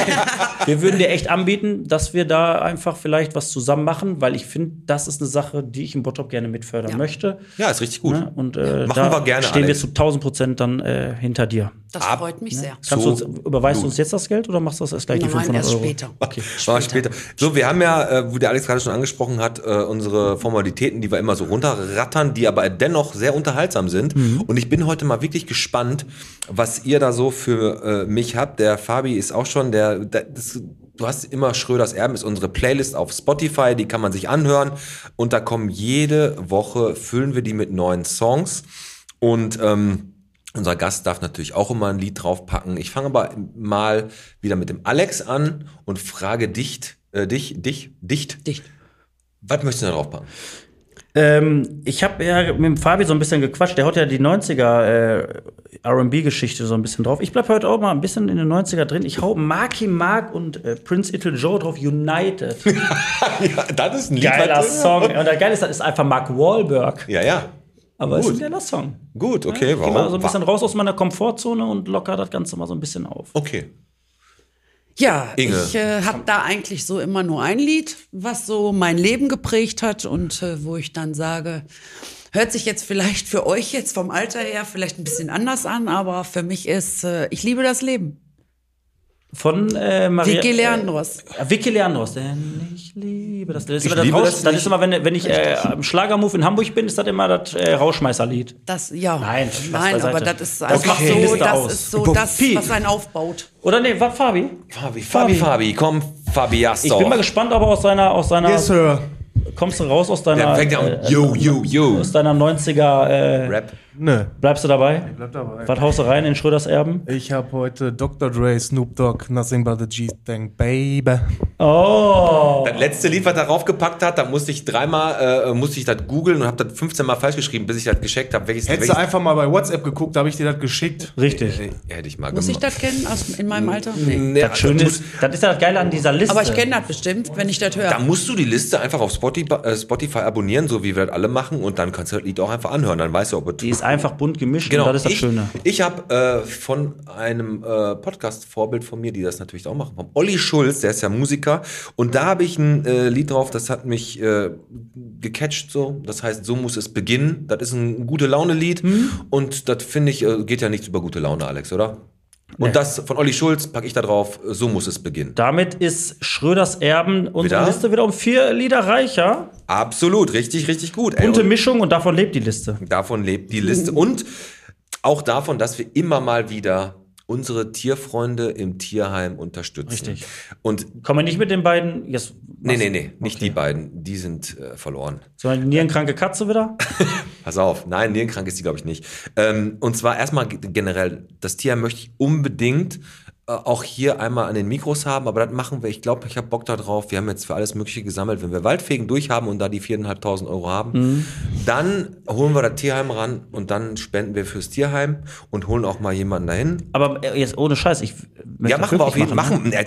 Wir würden dir echt anbieten, dass wir da einfach vielleicht was zusammen machen, weil ich finde, das ist eine Sache, die ich im Bottrop gerne mitfördern Ja. möchte. Ja, ist richtig gut. Ne? Und äh, Machen da wir gerne, stehen Alex. wir zu 1000 Prozent dann äh, hinter dir. das Ab- freut mich sehr. Kannst So du uns, überweist du uns jetzt das Geld oder machst du das erst gleich die Nein, 500 erst Euro? später. Okay. War später. So, wir haben ja, äh, wo der Alex gerade schon angesprochen hat, äh, unsere Formalitäten, die wir immer so runterrattern, die aber dennoch sehr unterhaltsam sind. Und ich bin heute mal wirklich gespannt, was ihr da so für äh, mich habt. Der Fabi ist auch schon, der, der das, du hast immer Schröders Erben, ist unsere Playlist auf Spotify, die kann man sich anhören. Und da kommen jede Woche, füllen wir die mit neuen Songs. Und ähm, unser Gast darf natürlich auch immer ein Lied draufpacken. Ich fange aber mal wieder mit dem Alex an und frage dicht, äh, dich, dich, dicht. Dicht. Was möchtest du da draufpacken? Ähm, ich habe ja mit dem Fabi so ein bisschen gequatscht. Der hat ja die 90er äh, RB-Geschichte so ein bisschen drauf. Ich bleib heute auch mal ein bisschen in den 90er drin. Ich hau Marky Mark und äh, Prince Ital Joe drauf. United. ja, das ist ein Lied. Geiler was- Song. Und das Geile ist, das ist einfach Mark Wahlberg. Ja, ja. Aber es ist ein geiler Song. Gut, okay, Ich geh mal warum? so ein bisschen raus aus meiner Komfortzone und locker das Ganze mal so ein bisschen auf. Okay. Ja, Inge. ich äh, habe da eigentlich so immer nur ein Lied, was so mein Leben geprägt hat und äh, wo ich dann sage, Hört sich jetzt vielleicht für euch jetzt vom Alter her vielleicht ein bisschen anders an, aber für mich ist, äh, ich liebe das Leben. Von äh, Maria. Vicky Leandros. Äh, Vicky Leandros, denn ich liebe das. Das ist, immer das, liebe Raus, das das ist immer, wenn, wenn ich äh, am Schlagermove in Hamburg bin, ist das immer das äh, Rauschmeißerlied. Das, ja. Nein, Spaß Nein, beiseite. aber das ist Das einfach macht die so, Liste das aus. ist so das, was einen aufbaut. Oder nee, was, Fabi? Fabi, Fabi, Fabi, komm, Fabiasto. Ich bin mal gespannt, ob er aus seiner, aus seiner, Yes, Sir. kommst du raus aus deiner, Der fängt ja an, äh, yo, yo, yo. aus deiner 90er, äh, Rap. Ne, bleibst du dabei? bleib dabei. Was haust du rein in Schröders Erben? Ich habe heute Dr. Dre, Snoop Dogg, Nothing But a G-Thing, Baby. Oh. Das letzte Lied, was er raufgepackt hat, da musste ich dreimal, äh, musste ich das googeln und habe das 15 Mal falsch geschrieben, bis ich das gescheckt habe. Welches, Hättest du welches einfach mal bei WhatsApp geguckt, da habe ich dir das geschickt. Richtig. äh, hätte ich mal Muss ich gemacht. das kennen aus, in meinem Alter? Nee. Nee, Das Schöne muss- ist, das ist ja das Geile an dieser Liste. Aber ich kenne das bestimmt, wenn ich das höre. Da musst du die Liste einfach auf Spotify, äh, Spotify abonnieren, so wie wir das alle machen, und dann kannst du das Lied auch einfach anhören. Dann weißt du, ob es ist einfach bunt gemischt Genau, und das ist das ich, Schöne. Ich habe äh, von einem äh, Podcast-Vorbild von mir, die das natürlich auch machen, vom Olli Schulz, der ist ja Musiker, und da habe ich ein äh, Lied drauf, das hat mich äh, gecatcht so. Das heißt, so muss es beginnen. Das ist ein gute Laune-Lied Hm? und das finde ich äh, geht ja nichts über gute Laune, Alex, oder? Und das von Olli Schulz packe ich da drauf. äh, So muss es beginnen. Damit ist Schröders Erben unsere Wieder? Liste wieder um vier Lieder reicher. Absolut, richtig, richtig gut. Ey, Bunte und- Mischung und davon lebt die Liste. Davon lebt die Liste. Und auch davon, dass wir immer mal wieder unsere Tierfreunde im Tierheim unterstützen. Richtig. Und Kommen wir nicht mit den beiden, jetzt, nee, nee, nee, nicht die beiden. Die sind äh, verloren. sondern die nierenkranke Katze wieder? Pass auf. Nein, nierenkrank ist die, glaube ich, nicht. Ähm, und zwar erstmal generell, das Tierheim möchte ich unbedingt auch hier einmal an den Mikros haben, aber das machen wir. Ich glaube, ich habe Bock da drauf. Wir haben jetzt für alles Mögliche gesammelt. Wenn wir Waldfegen durchhaben und da die 4.500 Euro haben, Mhm. dann holen wir das Tierheim ran und dann spenden wir fürs Tierheim und holen auch mal jemanden dahin. Aber äh, jetzt ohne Scheiß, ich möchte Ja, das machen wir auf jeden Fall. Machen. Äh,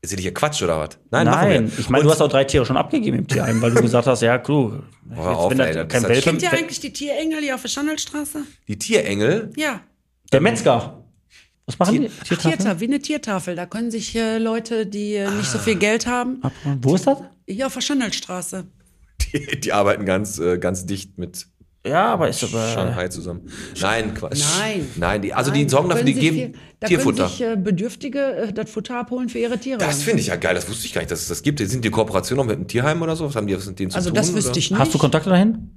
Ist hier nicht Quatsch oder was? Nein, machen Nein, wir. ich meine, du hast auch drei Tiere schon abgegeben im Tierheim, weil du gesagt hast, ja, cool. Hör auf, wenn ey, das das kein ist Welpe, Kennt ihr eigentlich die Tierengel hier auf der Schandelstraße? die Tierengel. Ja. der Metzger. Was machen die? Ach, Tiertafeln? Tiertafel, wie eine Tiertafel. Da können sich äh, Leute, die äh, nicht so viel Geld haben, Wo ist das? hier auf der Schandelstraße. Die, die arbeiten ganz, äh, ganz dicht mit Ja, aber ist aber. Shanghai zusammen. Nein, Quatsch. Nein. Nein, die, also Nein, die sorgen da dafür, die geben viel- da Tierfutter. können sich äh, Bedürftige äh, das Futter abholen für ihre Tiere. Das finde ich ja geil. Das wusste ich gar nicht, dass es das gibt. Sind die Kooperation noch mit einem Tierheim oder so? Was haben die was mit denen zu also tun? das wüsste oder? ich nicht. Hast du Kontakte dahin?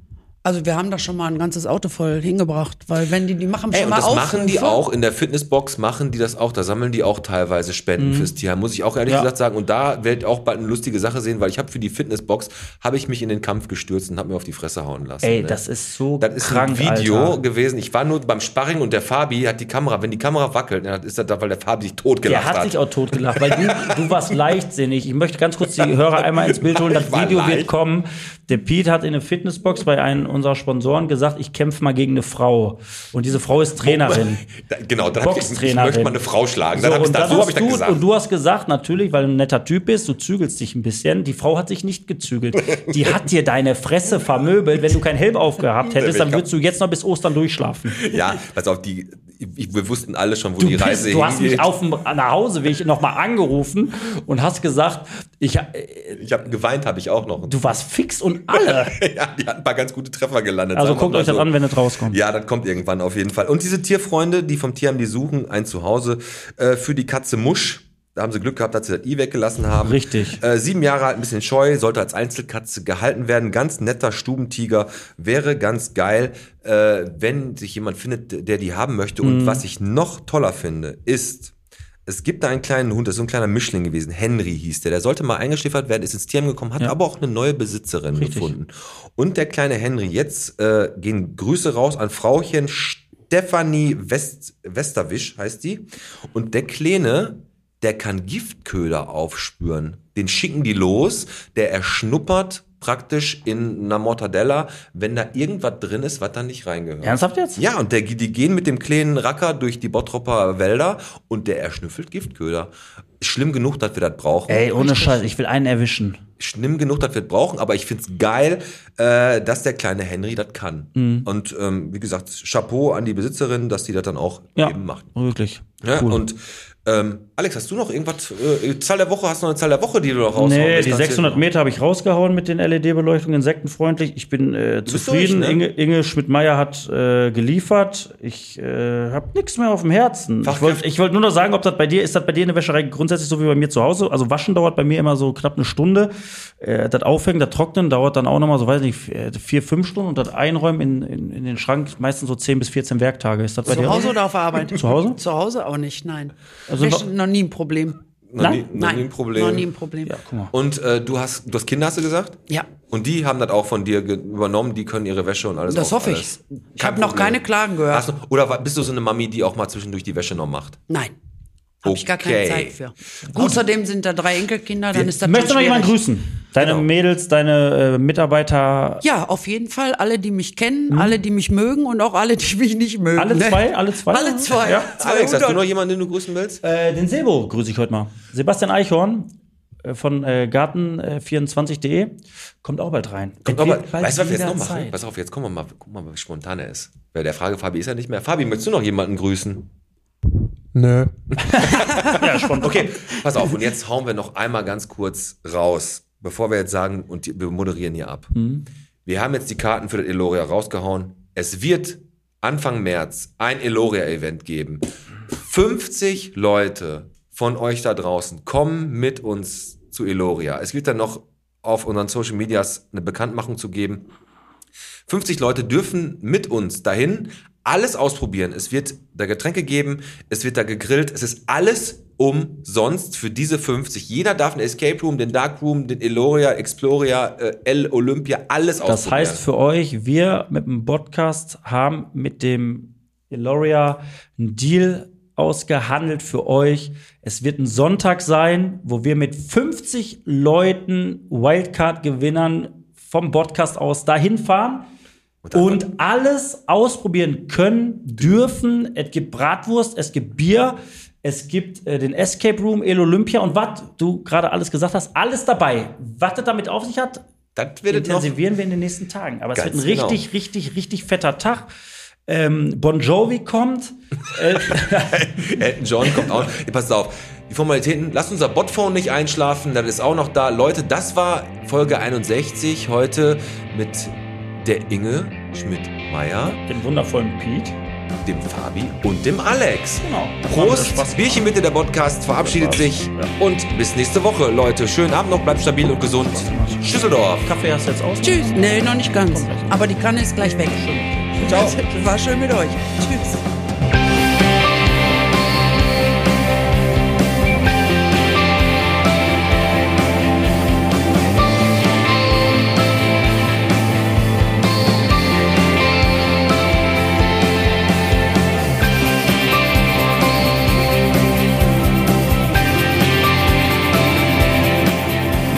Also wir haben da schon mal ein ganzes Auto voll hingebracht, weil wenn die, die machen Ey, schon und mal das machen die Aufrufe. auch in der Fitnessbox, machen die das auch, da sammeln die auch teilweise Spenden fürs Tierheim, muss ich auch ehrlich Ja. gesagt sagen. Und da werde ich auch bald eine lustige Sache sehen, weil ich habe für die Fitnessbox, habe ich mich in den Kampf gestürzt und habe mir auf die Fresse hauen lassen. Ey, ne? das ist so Das ist krank, ein Video Alter. gewesen. Ich war nur beim Sparring und der Fabi hat die Kamera, wenn die Kamera wackelt, dann ist das da, weil der Fabi sich Der totgelacht hat hat. sich auch totgelacht, weil du, du warst leichtsinnig. Ich möchte ganz kurz die Hörer einmal ins Bild holen. Das Video wird leicht. kommen. Der Pete hat in der Fitnessbox bei einem unserer Sponsoren gesagt, ich kämpfe mal gegen eine Frau. Und diese Frau ist Trainerin. Genau, dann hab ich, ich möchte mal eine Frau schlagen. Dann So, hab ich dann so habe ich das du, gesagt. und du hast gesagt, natürlich, weil du ein netter Typ bist, du zügelst dich ein bisschen. Die Frau hat sich nicht gezügelt. Die hat dir deine Fresse vermöbelt. Wenn du keinen Helm aufgehabt hättest, dann würdest du jetzt noch bis Ostern durchschlafen. ja, pass auf, die, wir wussten alle schon, wo Du, die bist, Reise du hast mich auf dem Nachhauseweg nochmal angerufen und hast gesagt, ich, äh, Ich habe geweint, habe ich auch noch. du warst fix und alle. ja, die hat ein paar ganz gute Treffer gelandet. Also guckt euch das so. an, wenn es rauskommt. Ja, das kommt irgendwann auf jeden Fall. Und diese Tierfreunde, die vom Tierheim, die suchen ein Zuhause äh, für die Katze Musch. Da haben sie Glück gehabt, dass sie das I weggelassen haben. Richtig. Äh, sieben Jahre alt, ein bisschen scheu, sollte als Einzelkatze gehalten werden. Ganz netter Stubentiger. Wäre ganz geil, äh, wenn sich jemand findet, der die haben möchte. Mhm. Und was ich noch toller finde, ist, es gibt da einen kleinen Hund, das ist so ein kleiner Mischling gewesen. Henry hieß der. Der sollte mal eingeschläfert werden, ist ins Tierheim gekommen, hat aber auch eine neue Besitzerin Richtig. gefunden. Und der kleine Henry, jetzt äh, gehen Grüße raus an Frauchen Stefanie West, Westerwisch, heißt die. Und der Kleine, der kann Giftköder aufspüren. Den schicken die los, der erschnuppert praktisch in einer Mortadella, wenn da irgendwas drin ist, was da nicht reingehört. Ernsthaft jetzt? Ja, und der, die gehen mit dem kleinen Racker durch die Bottropper Wälder und der erschnüffelt Giftköder. Schlimm genug, dass wir das brauchen. Ey, ohne Scheiß, ich will einen erwischen. Schlimm genug, dass wir das brauchen, aber ich find's geil, äh, dass der kleine Henry das kann. Mhm. Und ähm, wie gesagt, Chapeau an die Besitzerin, dass die das dann auch Ja, eben macht. wirklich. Ja, Und ähm, Alex, hast du noch irgendwas? Äh, Zahl der Woche, hast du noch eine Zahl der Woche, die du noch raushauen Nee, die Kannst du 600 jetzt- Meter habe ich rausgehauen mit den LED-Beleuchtungen, insektenfreundlich. Ich bin äh, zufrieden. durch, ne? Inge, Inge Schmidt-Meyer hat äh, geliefert. Ich äh, habe nichts mehr auf dem Herzen. Ich Fachkräfte- wollte ich wollt nur noch sagen, ob das bei dir ist, das bei dir in der Wäscherei grundsätzlich so wie bei mir zu Hause. Also waschen dauert bei mir immer so knapp eine Stunde. Äh, das Aufhängen, das Trocknen dauert dann auch nochmal so, weiß nicht, äh, vier, fünf Stunden und das Einräumen in, in, in den Schrank meistens so 10 bis 14 Werktage. Ist das bei dir Zu Hause oder auf der Arbeit? Zu Hause? Zu Hause auch nicht, nein. Also Also wa- noch nie ein Problem. Noch nie, Nein? noch nie ein Problem. Noch nie ein Problem. Ja, guck mal. Und äh, du hast, du hast Kinder, hast du gesagt? Ja. Und die haben das auch von dir übernommen, die können ihre Wäsche und alles Das auch hoffe ich. alles. Ich Kein habe noch keine Klagen gehört. Hast du, oder bist du so eine Mami, die auch mal zwischendurch die Wäsche noch macht? Nein. Habe ich gar keine Okay. Zeit für. Außerdem sind da drei Enkelkinder, dann ist das Möchtest du noch jemanden grüßen? Deine Genau. Mädels, deine äh, Mitarbeiter. Ja, auf jeden Fall. Alle, die mich kennen, alle, die mich mögen und auch alle, die mich nicht mögen. Alle ne? zwei? Alle zwei? Alle zwei. Ja. Alex, hast du 200. noch jemanden, den du grüßen willst? Äh, den Sebo grüße ich heute mal. Sebastian Eichhorn äh, von äh, Garten24.de kommt auch bald rein. Kommt aber, wird bald weißt du, was wir jetzt noch machen? Zeit. Pass auf, jetzt kommen wir mal, guck mal, wie spontan er ist. Bei der Frage, Fabi ist ja nicht mehr. Fabi, möchtest du noch jemanden grüßen? Nö. Ja, spontan. Okay, pass auf, und jetzt hauen wir noch einmal ganz kurz raus, bevor wir jetzt sagen, und die, wir moderieren hier ab. Wir haben jetzt die Karten für das Eloria rausgehauen. Es wird Anfang März ein Eloria-Event geben. 50 Leute von euch da draußen kommen mit uns zu Eloria. Es wird dann noch auf unseren Social Medias eine Bekanntmachung zu geben. 50 Leute dürfen mit uns dahin alles ausprobieren. Es wird da Getränke geben, es wird da gegrillt, es ist alles umsonst für diese 50. Jeder darf einen Escape Room, den Dark Room, den Eloria, Exploria, äh, El Olympia, alles Das ausprobieren. heißt für euch, wir mit dem Podcast haben mit dem Eloria einen Deal ausgehandelt für euch. Es wird ein Sonntag sein, wo wir mit 50 Leuten Wildcard-Gewinnern vom Podcast aus dahin fahren und alles ausprobieren können, dürfen. Es gibt Bratwurst, es gibt Bier, es gibt äh, den Escape Room, El Olympia und was du gerade alles gesagt hast, alles dabei. Was das damit auf sich hat, intensivieren wir in den nächsten Tagen. Aber es wird ein genau. richtig, richtig, richtig fetter Tag. Ähm, bon Jovi kommt. äh, Elton John kommt auch. Ihr passt auf. Die Formalitäten, lasst unser Botphone nicht einschlafen, das ist auch noch da. Leute, das war Folge 61 heute mit der Inge Schmidt-Meyer, den wundervollen Pete. dem Fabi und dem Alex. Genau. Prost. Bierchen bitte, der Podcast verabschiedet sich Ja. und bis nächste Woche, Leute. Schönen Abend noch, bleibt stabil und gesund. Schüsseldorf. Kaffee hast du jetzt aus? Tschüss. Nee, noch nicht ganz. Aber die Kanne ist gleich weg. Ciao. War schön mit euch. Tschüss.